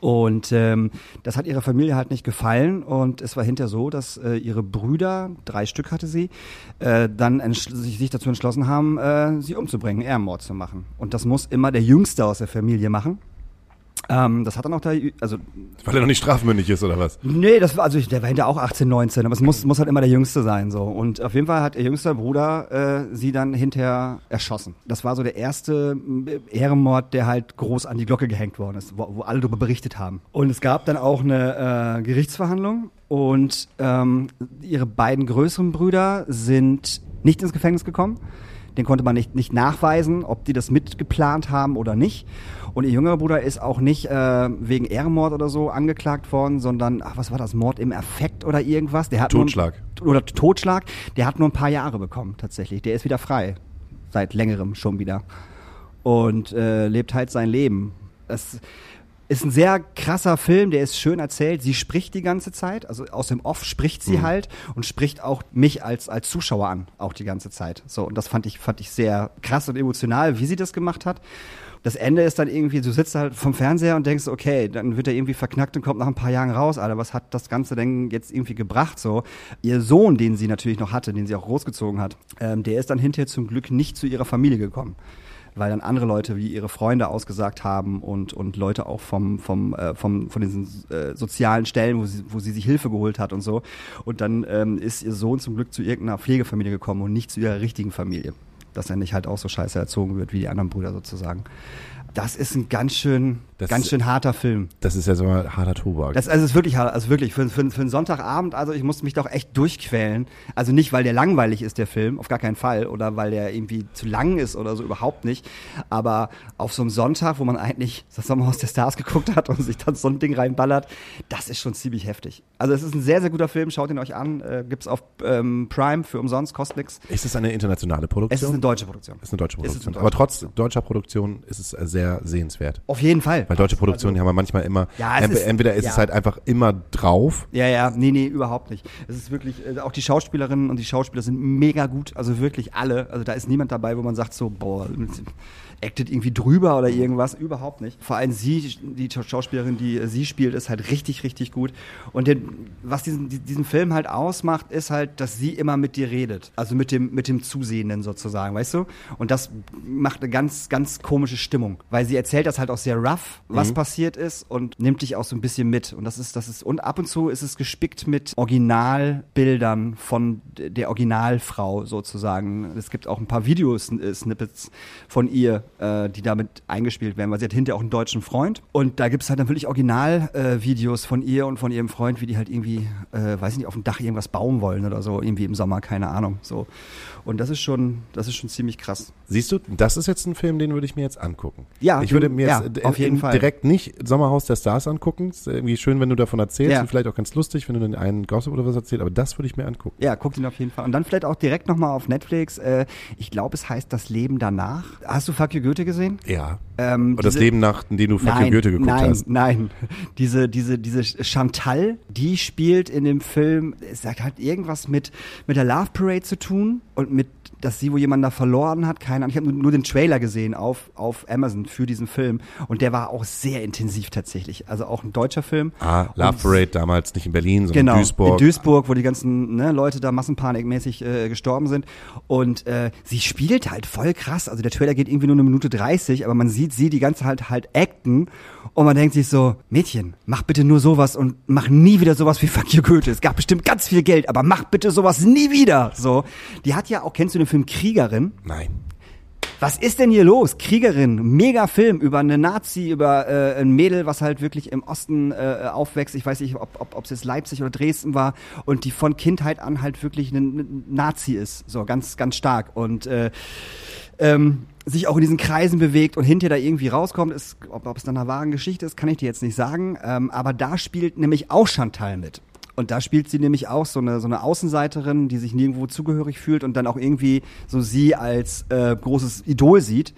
S2: Und ähm, das hat ihrer Familie halt nicht gefallen und es war hinterher so, dass äh, ihre Brüder, drei Stück hatte sie, äh, dann sich, sich dazu entschlossen haben, äh, sie umzubringen, Ehrenmord zu machen. Und das muss immer der Jüngste aus der Familie machen. Ähm, das hat dann auch der, Jü- also
S1: Weil er noch nicht strafmündig ist oder was?
S2: Nee, das war, also der war hinter auch 18, 19, aber es muss, muss halt immer der Jüngste sein, so. Und auf jeden Fall hat ihr jüngster Bruder äh, sie dann hinterher erschossen. Das war so der erste äh, Ehrenmord, der halt groß an die Glocke gehängt worden ist, wo, wo alle darüber berichtet haben. Und es gab dann auch eine äh, Gerichtsverhandlung und ähm, ihre beiden größeren Brüder sind nicht ins Gefängnis gekommen. Den konnte man nicht, nicht nachweisen, ob die das mitgeplant haben oder nicht. Und ihr jüngerer Bruder ist auch nicht äh, wegen Ehrenmord oder so angeklagt worden, sondern, ach, was war das, Mord im Effekt oder irgendwas? Der hat
S1: Totschlag.
S2: Nur, oder Totschlag. Der hat nur ein paar Jahre bekommen, tatsächlich. Der ist wieder frei. Seit längerem schon wieder. Und äh, lebt halt sein Leben. Das ist ein sehr krasser Film, der ist schön erzählt. Sie spricht die ganze Zeit, also aus dem Off spricht sie halt und spricht auch mich als, als Zuschauer an, auch die ganze Zeit. So, und das fand ich, fand ich sehr krass und emotional, wie sie das gemacht hat. Das Ende ist dann irgendwie, du sitzt halt vom Fernseher und denkst, okay, dann wird er irgendwie verknackt und kommt nach ein paar Jahren raus, Alter, was hat das Ganze denn jetzt irgendwie gebracht, so? Ihr Sohn, den sie natürlich noch hatte, den sie auch großgezogen hat, ähm, der ist dann hinterher zum Glück nicht zu ihrer Familie gekommen weil dann andere Leute wie ihre Freunde ausgesagt haben und, und Leute auch vom, vom, äh, vom, von diesen äh, sozialen Stellen, wo sie, wo sie sich Hilfe geholt hat und so. Und dann ähm, ist ihr Sohn zum Glück zu irgendeiner Pflegefamilie gekommen und nicht zu ihrer richtigen Familie. Dass er nicht halt auch so scheiße erzogen wird wie die anderen Brüder sozusagen. Das ist ein ganz schön,
S1: Das-
S2: ganz schön harter Film.
S1: Das ist ja so mal harter Tobak.
S2: Das also es ist wirklich hart, also wirklich für, für, für einen Sonntagabend, also ich musste mich doch echt durchquälen. Also nicht, weil der langweilig ist, der Film, auf gar keinen Fall, oder weil der irgendwie zu lang ist oder so, überhaupt nicht. Aber auf so einem Sonntag, wo man eigentlich das Sommerhaus der Stars geguckt hat und sich dann so ein Ding reinballert, das ist schon ziemlich heftig. Also es ist ein sehr, sehr guter Film, schaut ihn euch an, äh, gibt's auf ähm, Prime für umsonst, kostet nix.
S1: ist es eine internationale Produktion?
S2: Es ist eine deutsche Produktion.
S1: Ist eine deutsche
S2: Es
S1: Produktion.
S2: eine
S1: Aber
S2: deutsche
S1: trotz
S2: Produktion.
S1: deutscher Produktion ist es äh, sehr sehenswert.
S2: Auf jeden Fall.
S1: Weil deutsche Produktionen die haben wir manchmal immer,
S2: Ja,
S1: entwe-
S2: ist-
S1: entweder ist
S2: ja.
S1: es halt einfach immer drauf.
S2: Ja, ja, nee, nee, überhaupt nicht. Es ist wirklich, äh, auch die Schauspielerinnen und die Schauspieler sind mega gut, also wirklich alle. Also da ist niemand dabei, wo man sagt so, boah, actet irgendwie drüber oder irgendwas, überhaupt nicht. Vor allem sie, die Schauspielerin, die sie spielt, ist halt richtig, richtig gut. Und den, was diesen, die- diesen Film halt ausmacht, ist halt, dass sie immer mit dir redet. Also mit dem, mit dem Zusehenden sozusagen, weißt du? Und das macht eine ganz, ganz komische Stimmung. Weil sie erzählt das halt auch sehr rough, was passiert ist und nimmt dich auch so ein bisschen mit. Und das ist, das ist, und ab und zu ist es gespickt mit Originalbildern von der Originalfrau sozusagen. Es gibt auch ein paar Videosnippets von ihr, äh, die damit eingespielt werden, weil sie hat hinterher auch einen deutschen Freund. Und da gibt es halt dann wirklich Originalvideos äh, von ihr und von ihrem Freund, wie die halt irgendwie, äh, weiß nicht, auf dem Dach irgendwas bauen wollen oder so, irgendwie im Sommer, keine Ahnung. So. Und das ist schon, das ist schon ziemlich krass.
S1: Siehst du, das ist jetzt ein Film, den würde ich mir jetzt angucken.
S2: Ja,
S1: ich würde mir
S2: ja,
S1: jetzt äh,
S2: auf jeden
S1: in-
S2: Fall.
S1: direkt nicht Sommerhaus der Stars angucken. Ist irgendwie schön, wenn du davon erzählst
S2: Ja.
S1: und vielleicht auch ganz lustig, wenn du dann einen Gossip oder was erzählst, aber das würde ich mir angucken.
S2: Ja, guckt ihn auf jeden Fall. Und dann vielleicht auch direkt nochmal auf Netflix. Äh, ich glaube, es heißt Das Leben danach. Hast du Fuck You Goethe gesehen?
S1: Ja.
S2: Ähm,
S1: Und das Leben nach, in dem du Fuck You
S2: nein,
S1: Goethe geguckt
S2: nein,
S1: hast.
S2: Nein, diese, diese, diese Chantal, die spielt in dem Film, es hat irgendwas mit, mit der Love Parade zu tun und mit, dass sie wo jemanden da verloren hat, keine Ahnung. Ich habe nur, den Trailer gesehen auf, auf Amazon für diesen Film und der war auch sehr intensiv tatsächlich. Also auch ein deutscher Film.
S1: Ah, Love
S2: Und-
S1: Parade damals nicht in Berlin, sondern
S2: Genau,
S1: in Duisburg.
S2: in Duisburg, wo die ganzen ne, Leute da massenpanikmäßig äh, gestorben sind. Und äh, sie spielt halt voll krass. Also der Trailer geht irgendwie nur eine Minute 30, aber man sieht sie die ganze halt halt acten und man denkt sich so, Mädchen, mach bitte nur sowas und mach nie wieder sowas wie Fuck You Goethe. Es gab bestimmt ganz viel Geld, aber mach bitte sowas nie wieder. So, die hat ja auch, kennst du den Film Kriegerin?
S1: Nein.
S2: Was ist denn hier los? Kriegerin, mega Film über eine Nazi, über äh, ein Mädel, was halt wirklich im Osten äh, aufwächst. Ich weiß nicht, ob ob ob es jetzt Leipzig oder Dresden war und die von Kindheit an halt wirklich ein, ein Nazi ist, so ganz ganz stark und äh, ähm, sich auch in diesen Kreisen bewegt und hinterher da irgendwie rauskommt. Ist, ob, ob es dann eine wahre Geschichte ist, kann ich dir jetzt nicht sagen. Ähm, aber da spielt nämlich auch Chantal mit. Und da spielt sie nämlich auch so eine, so eine Außenseiterin, die sich nirgendwo zugehörig fühlt und dann auch irgendwie so sie als äh, großes Idol sieht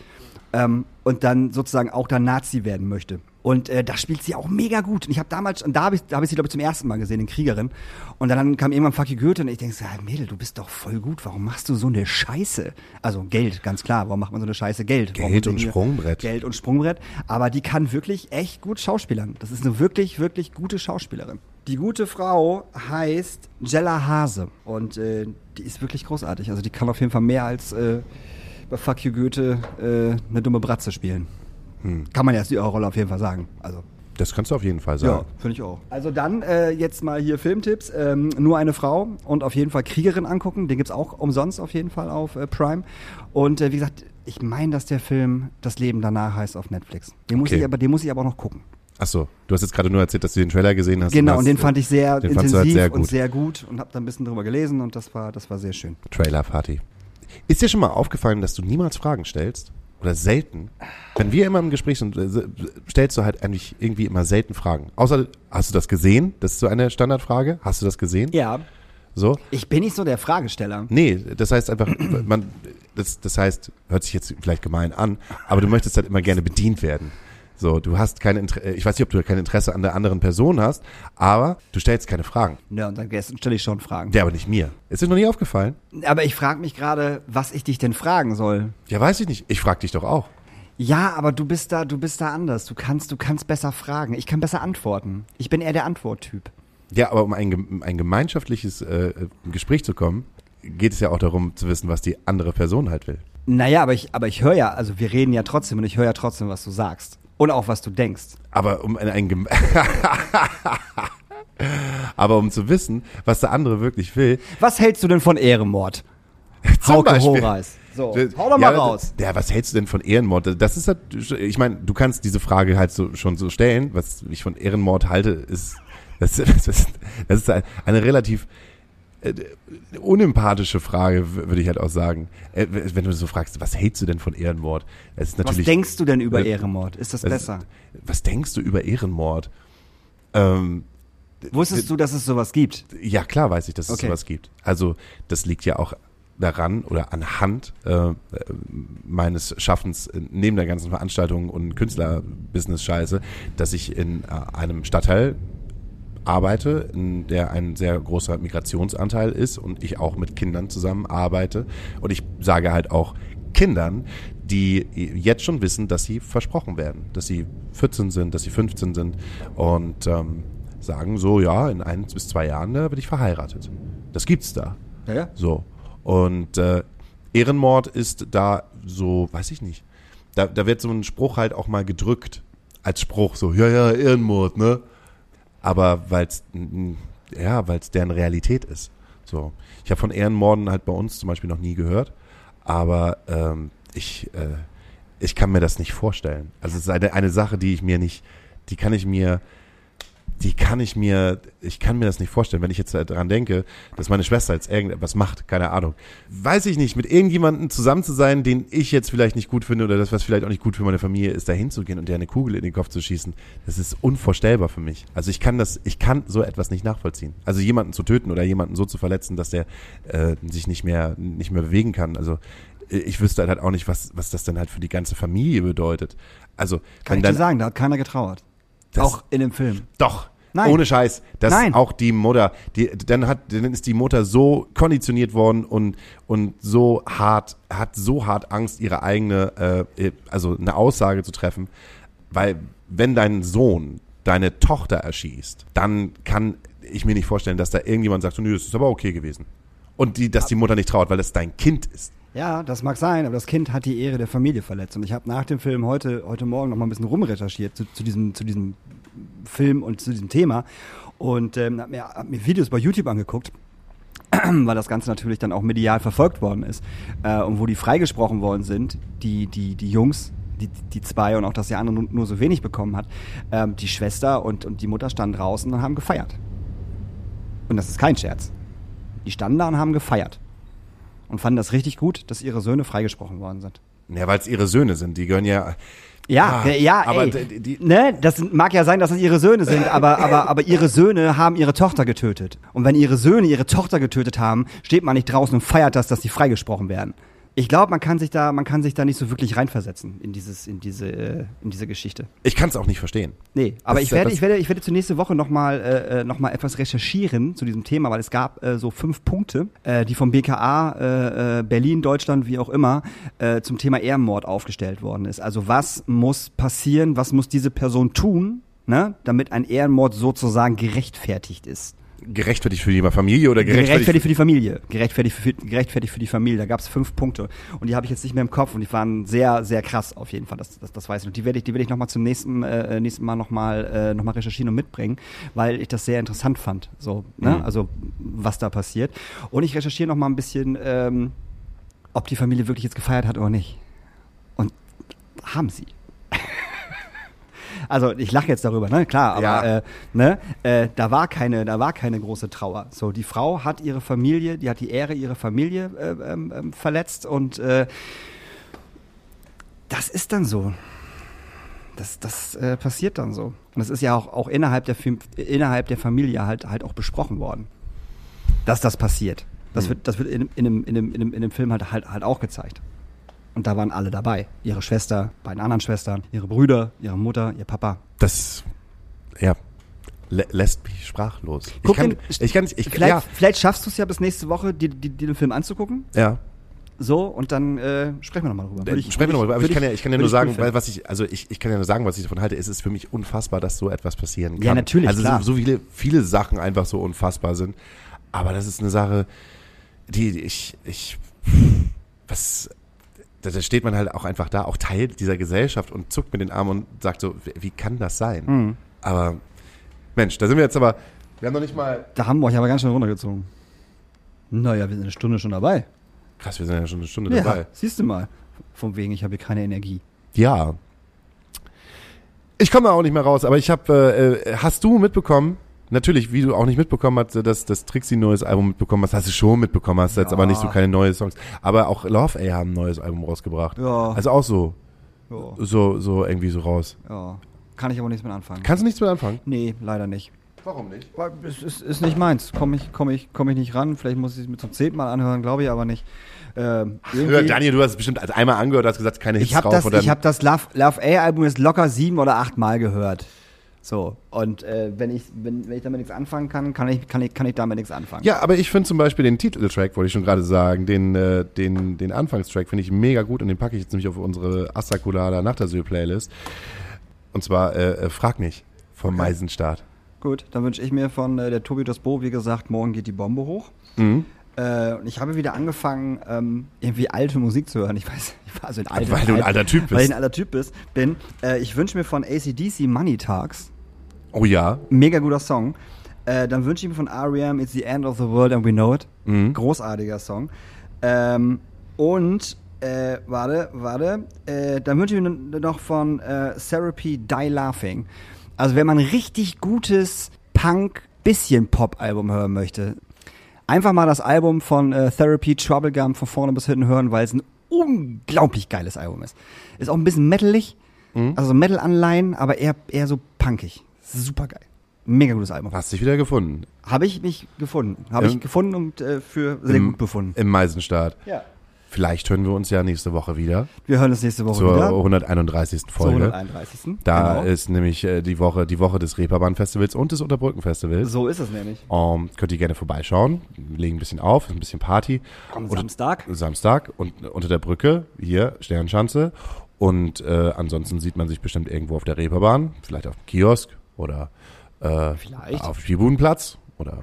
S2: ähm, und dann sozusagen auch dann Nazi werden möchte. Und äh, da spielt sie auch mega gut. Und ich habe damals, und da habe ich, da hab ich sie, glaube ich, zum ersten Mal gesehen, in Kriegerin. Und dann kam irgendwann Fucky Goethe und ich denke ja, Mädel, du bist doch voll gut. Warum machst du so eine Scheiße? Also Geld, ganz klar. Warum macht man so eine Scheiße? Geld.
S1: Geld und Sprungbrett.
S2: Geld und Sprungbrett. Aber die kann wirklich echt gut schauspielern. Das ist eine wirklich, wirklich gute Schauspielerin. Die gute Frau heißt Jella Hase. Und äh, die ist wirklich großartig. Also die kann auf jeden Fall mehr als äh, bei Fuck You Goethe äh, eine dumme Bratze spielen. Kann man ja zu ihrer Rolle auf jeden Fall sagen. Also
S1: Das kannst du auf jeden Fall
S2: ja,
S1: sagen.
S2: finde ich auch. Also dann äh, jetzt mal hier Filmtipps. Ähm, nur eine Frau und auf jeden Fall Kriegerin angucken. Den gibt's auch umsonst auf jeden Fall auf äh, Prime. Und äh, wie gesagt, ich meine, dass der Film Das Leben danach heißt auf Netflix. Den muss
S1: Okay.
S2: ich aber, den muss ich aber auch noch gucken.
S1: Ach so, du hast jetzt gerade nur erzählt, dass du den Trailer gesehen hast.
S2: genau,
S1: hast,
S2: und den fand ich sehr
S1: du
S2: intensiv
S1: halt sehr
S2: und
S1: gut.
S2: sehr gut und habe da ein bisschen drüber gelesen und das war, das war sehr schön.
S1: Trailer Party. Ist dir schon mal aufgefallen, dass du niemals Fragen stellst? Oder selten? Wenn wir immer im Gespräch sind, äh, stellst du halt eigentlich irgendwie immer selten Fragen. Außer, hast du das gesehen? Das ist so eine Standardfrage. Hast du das gesehen?
S2: Ja,
S1: So?
S2: ich bin nicht so der Fragesteller.
S1: Nee, das heißt einfach, man, das, das heißt, hört sich jetzt vielleicht gemein an, aber du möchtest halt immer gerne bedient werden. So, du hast kein Interesse, ich weiß nicht, ob du kein Interesse an der anderen Person hast, aber du stellst keine Fragen.
S2: Ja, und dann stelle ich schon Fragen.
S1: Der aber nicht mir. Ist dir noch nie aufgefallen?
S2: Aber ich frage mich gerade, was ich dich denn fragen soll.
S1: Ja, weiß ich nicht. Ich frag dich doch auch.
S2: Ja, aber du bist da, du bist da anders. Du kannst, du kannst besser fragen. Ich kann besser antworten. Ich bin eher der Antworttyp.
S1: Ja, aber um ein, ein gemeinschaftliches äh, Gespräch zu kommen, geht es ja auch darum zu wissen, was die andere Person halt will.
S2: Naja, aber ich, aber ich höre ja, also wir reden ja trotzdem und ich höre ja trotzdem, was du sagst. Und auch, was du denkst.
S1: Aber um ein, gem- aber um zu wissen, was der andere wirklich will,
S2: Was hältst du denn von Ehrenmord?
S1: Zum
S2: Hauke
S1: Beispiel.
S2: Horeis. So,
S1: Das-
S2: hau doch mal
S1: ja,
S2: raus.
S1: Ja, was hältst du denn von Ehrenmord? Das ist halt, ich meine, du kannst diese Frage halt so, schon so stellen. Was ich von Ehrenmord halte, ist, das, das ist, das ist ein- eine relativ äh, unempathische Frage, würde ich halt auch sagen. Äh, wenn du so fragst, was hältst du denn von Ehrenmord? Es ist
S2: Was
S1: natürlich,
S2: denkst du denn über
S1: Äh,
S2: Ehrenmord? Ist das besser?
S1: was denkst du über Ehrenmord? Ähm,
S2: Wusstest du, dass es sowas gibt?
S1: Ja, klar weiß ich, dass es
S2: Okay.
S1: sowas gibt. Also das liegt ja auch daran oder anhand äh, äh, meines Schaffens neben der ganzen Veranstaltung und Künstlerbusiness-Scheiße, dass ich in äh, einem Stadtteil arbeite, in der ein sehr großer Migrationsanteil ist und ich auch mit Kindern zusammen arbeite. Und ich sage halt auch Kindern, die jetzt schon wissen, dass sie versprochen werden, dass sie 14 sind, dass sie 15 sind und ähm, sagen so, ja, in ein bis zwei Jahren äh, werde ich verheiratet. Das gibt's da.
S2: Ja, ja.
S1: So. Und äh, Ehrenmord ist da so, weiß ich nicht. Da, da wird so ein Spruch halt auch mal gedrückt. Als Spruch, so, ja, ja, Ehrenmord, ne? Aber weil's mm, ja, weil's deren Realität ist. So. Ich habe von Ehrenmorden halt bei uns zum Beispiel noch nie gehört. Aber ähm, ich, äh, ich kann mir das nicht vorstellen. Also es ist eine, eine Sache, die ich mir nicht, die kann ich mir, die kann ich mir, ich kann mir das nicht vorstellen, wenn ich jetzt daran denke, dass meine Schwester jetzt irgendetwas macht, keine Ahnung. Weiß ich nicht, mit irgendjemandem zusammen zu sein, den ich jetzt vielleicht nicht gut finde oder das, was vielleicht auch nicht gut für meine Familie ist, da hinzugehen und der eine Kugel in den Kopf zu schießen, das ist unvorstellbar für mich. Also ich kann das, ich kann so etwas nicht nachvollziehen. Also jemanden zu töten oder jemanden so zu verletzen, dass der äh, sich nicht mehr, nicht mehr bewegen kann. Also äh, ich wüsste halt auch nicht, was, was das dann halt für die ganze Familie bedeutet. Also,
S2: Kann ich
S1: dann,
S2: dir sagen, da hat keiner getrauert.
S1: Das-
S2: auch in dem Film.
S1: doch.
S2: Nein.
S1: Ohne Scheiß. Dass
S2: Nein.
S1: auch die Mutter, die, dann hat, dann ist die Mutter so konditioniert worden und, und so hart, hat so hart Angst, ihre eigene, äh, also eine Aussage zu treffen. Weil, wenn dein Sohn deine Tochter erschießt, dann kann ich mir nicht vorstellen, dass da irgendjemand sagt, so, nö, das ist aber okay gewesen. Und die, dass die Mutter nicht traut, weil das dein Kind ist.
S2: Ja, das mag sein, aber das Kind hat die Ehre der Familie verletzt. Und ich habe nach dem Film heute, heute Morgen noch mal ein bisschen rumrecherchiert zu, zu, diesem, zu diesem Film und zu diesem Thema und ähm, habe mir, hab mir Videos bei YouTube angeguckt, weil das Ganze natürlich dann auch medial verfolgt worden ist äh, und wo die freigesprochen worden sind, die, die, die Jungs, die, die zwei und auch, dass der andere nur, nur so wenig bekommen hat, ähm, die Schwester und, und die Mutter standen draußen und haben gefeiert. Und das ist kein Scherz. Die standen da und haben gefeiert und fanden das richtig gut, dass ihre Söhne freigesprochen worden sind.
S1: Ja, weil es ihre Söhne sind. Die gehören ja.
S2: Ja,
S1: Ah,
S2: ja,
S1: aber
S2: ey.
S1: die-
S2: ne, das mag ja sein, dass das ihre Söhne sind, aber, aber, aber ihre Söhne haben ihre Tochter getötet. Und wenn ihre Söhne ihre Tochter getötet haben, steht man nicht draußen und feiert das, dass die freigesprochen werden. Ich glaube, man kann sich da, man kann sich da nicht so wirklich reinversetzen in dieses, in diese, äh, in diese Geschichte.
S1: Ich kann es auch nicht verstehen.
S2: Nee, aber
S1: Das
S2: ich werde, ich werde, ich werde zur nächste Woche nochmal äh, äh, noch mal etwas recherchieren zu diesem Thema, weil es gab äh, so fünf Punkte, äh, die vom BKA äh, äh, Berlin, Deutschland, wie auch immer, äh, zum Thema Ehrenmord aufgestellt worden ist. Also was muss passieren, was muss diese Person tun, ne, damit ein Ehrenmord sozusagen gerechtfertigt ist?
S1: Gerechtfertigt für die Familie oder gerechtfertigt?
S2: Gerechtfertigt für die Familie. Gerechtfertigt für, gerechtfertigt für die Familie. Da gab es fünf Punkte. Und die habe ich jetzt nicht mehr im Kopf und die waren sehr, sehr krass auf jeden Fall. Das, das, das weiß ich. Und die werde ich, die werde ich nochmal zum nächsten, äh, nächsten Mal nochmal äh, noch mal recherchieren und mitbringen, weil ich das sehr interessant fand. So, ne?
S1: Mhm.
S2: Also was da passiert. Und ich recherchiere nochmal ein bisschen, ähm, ob die Familie wirklich jetzt gefeiert hat oder nicht. Und haben sie. Also ich lache jetzt darüber, ne? Klar, aber
S1: Ja.
S2: äh, ne, äh, da war keine, da war keine große Trauer. So, die Frau hat ihre Familie, die hat die Ehre ihrer Familie äh, ähm, ähm, verletzt und äh, das ist dann so. Das, das äh, passiert dann so. Und das ist ja auch, auch innerhalb, der, innerhalb der Familie halt, halt auch besprochen worden, dass das passiert. Das
S1: Hm.
S2: wird, das wird in, in, einem, in, einem, in einem Film halt, halt, halt auch gezeigt. Und da waren alle dabei. Ihre Schwester, beiden anderen Schwestern, ihre Brüder, ihre Mutter, ihr Papa.
S1: Das, ja, lä lässt mich sprachlos.
S2: Guck
S1: ich kann,
S2: den-
S1: ich kann, ich,
S2: Vielleicht,
S1: ja,
S2: vielleicht schaffst du es ja bis nächste Woche, dir, dir, dir den Film anzugucken.
S1: ja.
S2: So, und dann äh, sprechen wir nochmal drüber.
S1: Äh, Sprechen wir nochmal, aber ich kann ja, ich kann ja nur sagen,
S2: cool
S1: was ich, also ich, ich kann ja nur sagen, was ich davon halte. Es ist für mich unfassbar, dass so etwas passieren kann.
S2: Ja, natürlich,
S1: Also
S2: klar.
S1: so, so viele, viele Sachen einfach so unfassbar sind. Aber das ist eine Sache, die ich, ich, was, da, da steht man halt auch einfach da, auch Teil dieser Gesellschaft und zuckt mit den Armen und sagt so, wie, kann das sein?
S2: Mhm.
S1: Aber, Mensch, da sind wir jetzt aber, wir haben noch nicht mal,
S2: Da haben wir euch aber ganz schön runtergezogen. Naja, wir sind eine Stunde schon dabei.
S1: krass, wir sind ja schon eine Stunde
S2: Ja,
S1: dabei.
S2: siehst du mal. Von wegen, ich habe hier keine Energie.
S1: Ja. Ich komme auch nicht mehr raus, aber ich habe, äh, hast du mitbekommen, natürlich, wie du auch nicht mitbekommen hast, dass das Trixie ein neues Album mitbekommen hast, hast du schon mitbekommen, hast jetzt
S2: Ja.
S1: aber nicht so keine neuen Songs. Aber auch Love A haben ein neues Album rausgebracht.
S2: Ja.
S1: Also auch so,
S2: Ja,
S1: so, so irgendwie so raus.
S2: ja. Kann ich aber nichts mit anfangen.
S1: Kannst du nichts mit anfangen?
S2: nee, leider nicht.
S1: Warum nicht?
S2: Weil Es ist, ist nicht meins. Komme ich, komm ich, komm ich nicht ran. Vielleicht muss ich es mir zum zehnten Mal anhören, glaube ich aber nicht. Ähm,
S1: Ja, Daniel, du hast es bestimmt als einmal angehört, hast gesagt, keine Hits
S2: ich habe
S1: drauf.
S2: das, ich hab das Love, Love A-Album jetzt locker sieben oder acht Mal gehört. So, und äh, wenn, ich, wenn, wenn ich damit nichts anfangen kann, kann ich, kann ich, kann ich damit nichts anfangen.
S1: ja, aber ich finde zum Beispiel den Titeltrack, wollte ich schon gerade sagen, den, äh, den, den Anfangstrack finde ich mega gut und den packe ich jetzt nämlich auf unsere Astrakulada Nachtasyl-Playlist. Und zwar äh, äh, Frag nicht vom
S2: Okay.
S1: Meisenstaat.
S2: Gut, dann wünsche ich mir von äh, der Tobi das Bo, wie gesagt, morgen geht die Bombe hoch.
S1: Mhm.
S2: Äh, und ich habe wieder angefangen, ähm, irgendwie alte Musik zu hören. Ich weiß, ich war also ein alter,
S1: Weil du ein alter Typ
S2: Weil ich
S1: bist.
S2: ein alter Typ bist, bin. Äh, ich wünsche mir von ACDC Money Talks.
S1: Oh ja.
S2: Mega guter Song. Äh, dann wünsche ich mir von R.E.M. It's the End of the World and We Know It.
S1: Mhm.
S2: Großartiger Song. Ähm, und, äh, warte, warte. Äh, dann wünsche ich mir noch von äh, Therapy Die Laughing. Also, wenn man richtig gutes Punk, bisschen Pop-Album hören möchte, einfach mal das Album von äh, Therapy Troublegum von vorne bis hinten hören, weil es ein unglaublich geiles Album ist. Ist auch ein bisschen metalig,
S1: Mhm.
S2: also Metal-Anleihen, aber eher, eher so punkig. Super geil. Mega gutes Album.
S1: Hast dich wieder gefunden.
S2: Habe ich mich gefunden. Habe ich gefunden und äh, für sehr
S1: im,
S2: gut befunden.
S1: Im Meisenstaat.
S2: Ja.
S1: Vielleicht hören wir uns ja nächste Woche wieder.
S2: Wir hören uns nächste Woche
S1: zur
S2: wieder.
S1: 131.
S2: Zur
S1: Folge.
S2: 131.
S1: Da
S2: genau.
S1: ist nämlich äh, die Woche, die Woche des Reeperbahn-Festivals und des Unterbrücken-Festivals.
S2: So ist es nämlich.
S1: Ähm, könnt ihr gerne vorbeischauen. Legen ein bisschen auf, ein bisschen Party.
S2: Am
S1: Und-
S2: Samstag.
S1: Samstag und äh, unter der Brücke, hier, Sternschanze. Und äh, ansonsten sieht man sich bestimmt irgendwo auf der Reeperbahn, vielleicht auf dem Kiosk oder äh, auf dem Spielbudenplatz oder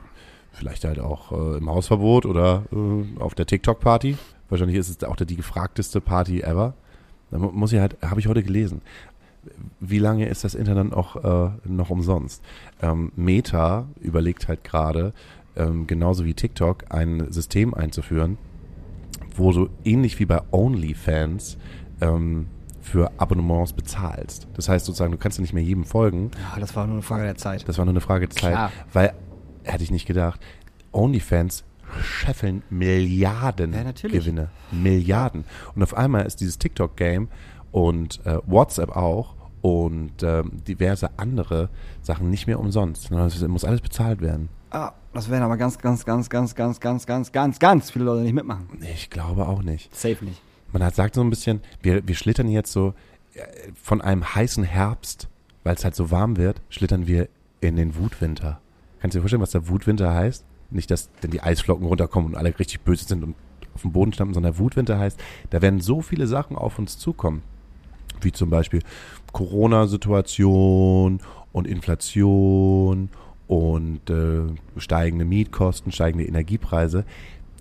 S1: vielleicht halt auch äh, im Hausverbot oder äh, auf der TikTok-Party. Wahrscheinlich ist es auch die gefragteste Party ever. Da mu- muss ich halt, habe ich heute gelesen. Wie lange ist das Internet noch, äh, noch umsonst? Ähm, Meta überlegt halt gerade, ähm, genauso wie TikTok, ein System einzuführen, wo du ähnlich wie bei OnlyFans ähm, für Abonnements bezahlst. Das heißt sozusagen, du kannst ja nicht mehr jedem folgen.
S2: Ja, das war nur eine Frage der Zeit.
S1: Das war nur eine Frage der Zeit,
S2: Klar.
S1: weil, hätte ich nicht gedacht, OnlyFans scheffeln Milliarden
S2: Ja.
S1: Gewinne. Milliarden. Und auf einmal ist dieses TikTok-Game und äh, WhatsApp auch und ähm, diverse andere Sachen nicht mehr umsonst. Es muss alles bezahlt werden.
S2: Ah, das werden aber ganz, ganz, ganz, ganz, ganz, ganz, ganz, ganz, ganz viele Leute nicht mitmachen.
S1: Ich glaube auch nicht.
S2: Safe nicht.
S1: Man hat sagt so ein bisschen, wir, wir schlittern jetzt so äh, von einem heißen Herbst, weil es halt so warm wird, schlittern wir in den Wutwinter. Kannst du dir vorstellen, was der Wutwinter heißt? Nicht, dass denn die Eisflocken runterkommen und alle richtig böse sind und auf dem Boden stampfen, sondern Wutwinter heißt, da werden so viele Sachen auf uns zukommen. Wie zum Beispiel Corona-Situation und Inflation und äh, steigende Mietkosten, steigende Energiepreise,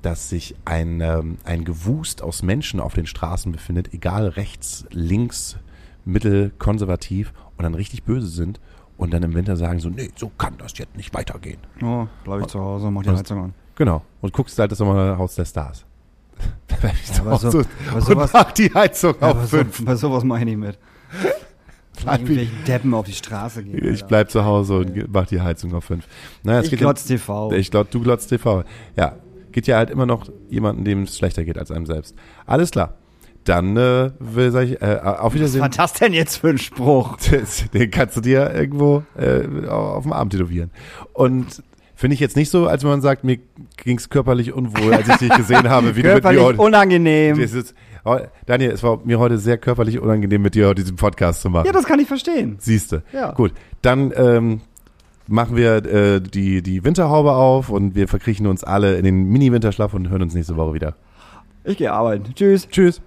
S1: dass sich ein, ähm, ein Gewust aus Menschen auf den Straßen befindet, egal rechts, links, mittel, konservativ und dann richtig böse sind und dann im Winter sagen so, nee, so kann das jetzt nicht weitergehen.
S2: Oh, bleib ich zu Hause, mach die Heizung an.
S1: Genau. Und guckst halt das Haus der Stars.
S2: Ja, aber so-
S1: und
S2: sowas-
S1: mach die Heizung
S2: Ja,
S1: auf
S2: so,
S1: fünf.
S2: bei sowas mach ich mit.
S1: Bleib ich-
S2: Irgendwelchen Deppen auf die Straße gehen.
S1: Ich
S2: Alter.
S1: bleib zu Hause und mach die Heizung auf fünf. Naja,
S2: Ich glotz TV.
S1: Ich glaube, du glotzt TV. Ja, geht ja halt immer noch jemanden, dem es schlechter geht als einem selbst. Alles klar. Dann äh, will sag ich, äh, auf
S2: Was
S1: Wiedersehen.
S2: war das denn jetzt für ein Spruch?
S1: Den kannst du dir irgendwo äh, auf dem Arm tätowieren. Und finde ich jetzt nicht so, als wenn man sagt, mir ging es körperlich unwohl, als ich dich gesehen habe, wie du mit mir
S2: Körperlich
S1: heute.
S2: unangenehm.
S1: Ist, oh, Daniel, es war mir heute sehr körperlich unangenehm, mit dir heute diesen Podcast zu machen.
S2: Ja, das kann ich verstehen.
S1: Siehste.
S2: Ja.
S1: Gut, dann ähm, machen wir äh, die, die Winterhaube auf und wir verkriechen uns alle in den Mini-Winterschlaf und hören uns nächste Woche wieder.
S2: Ich gehe arbeiten. Tschüss.
S1: Tschüss.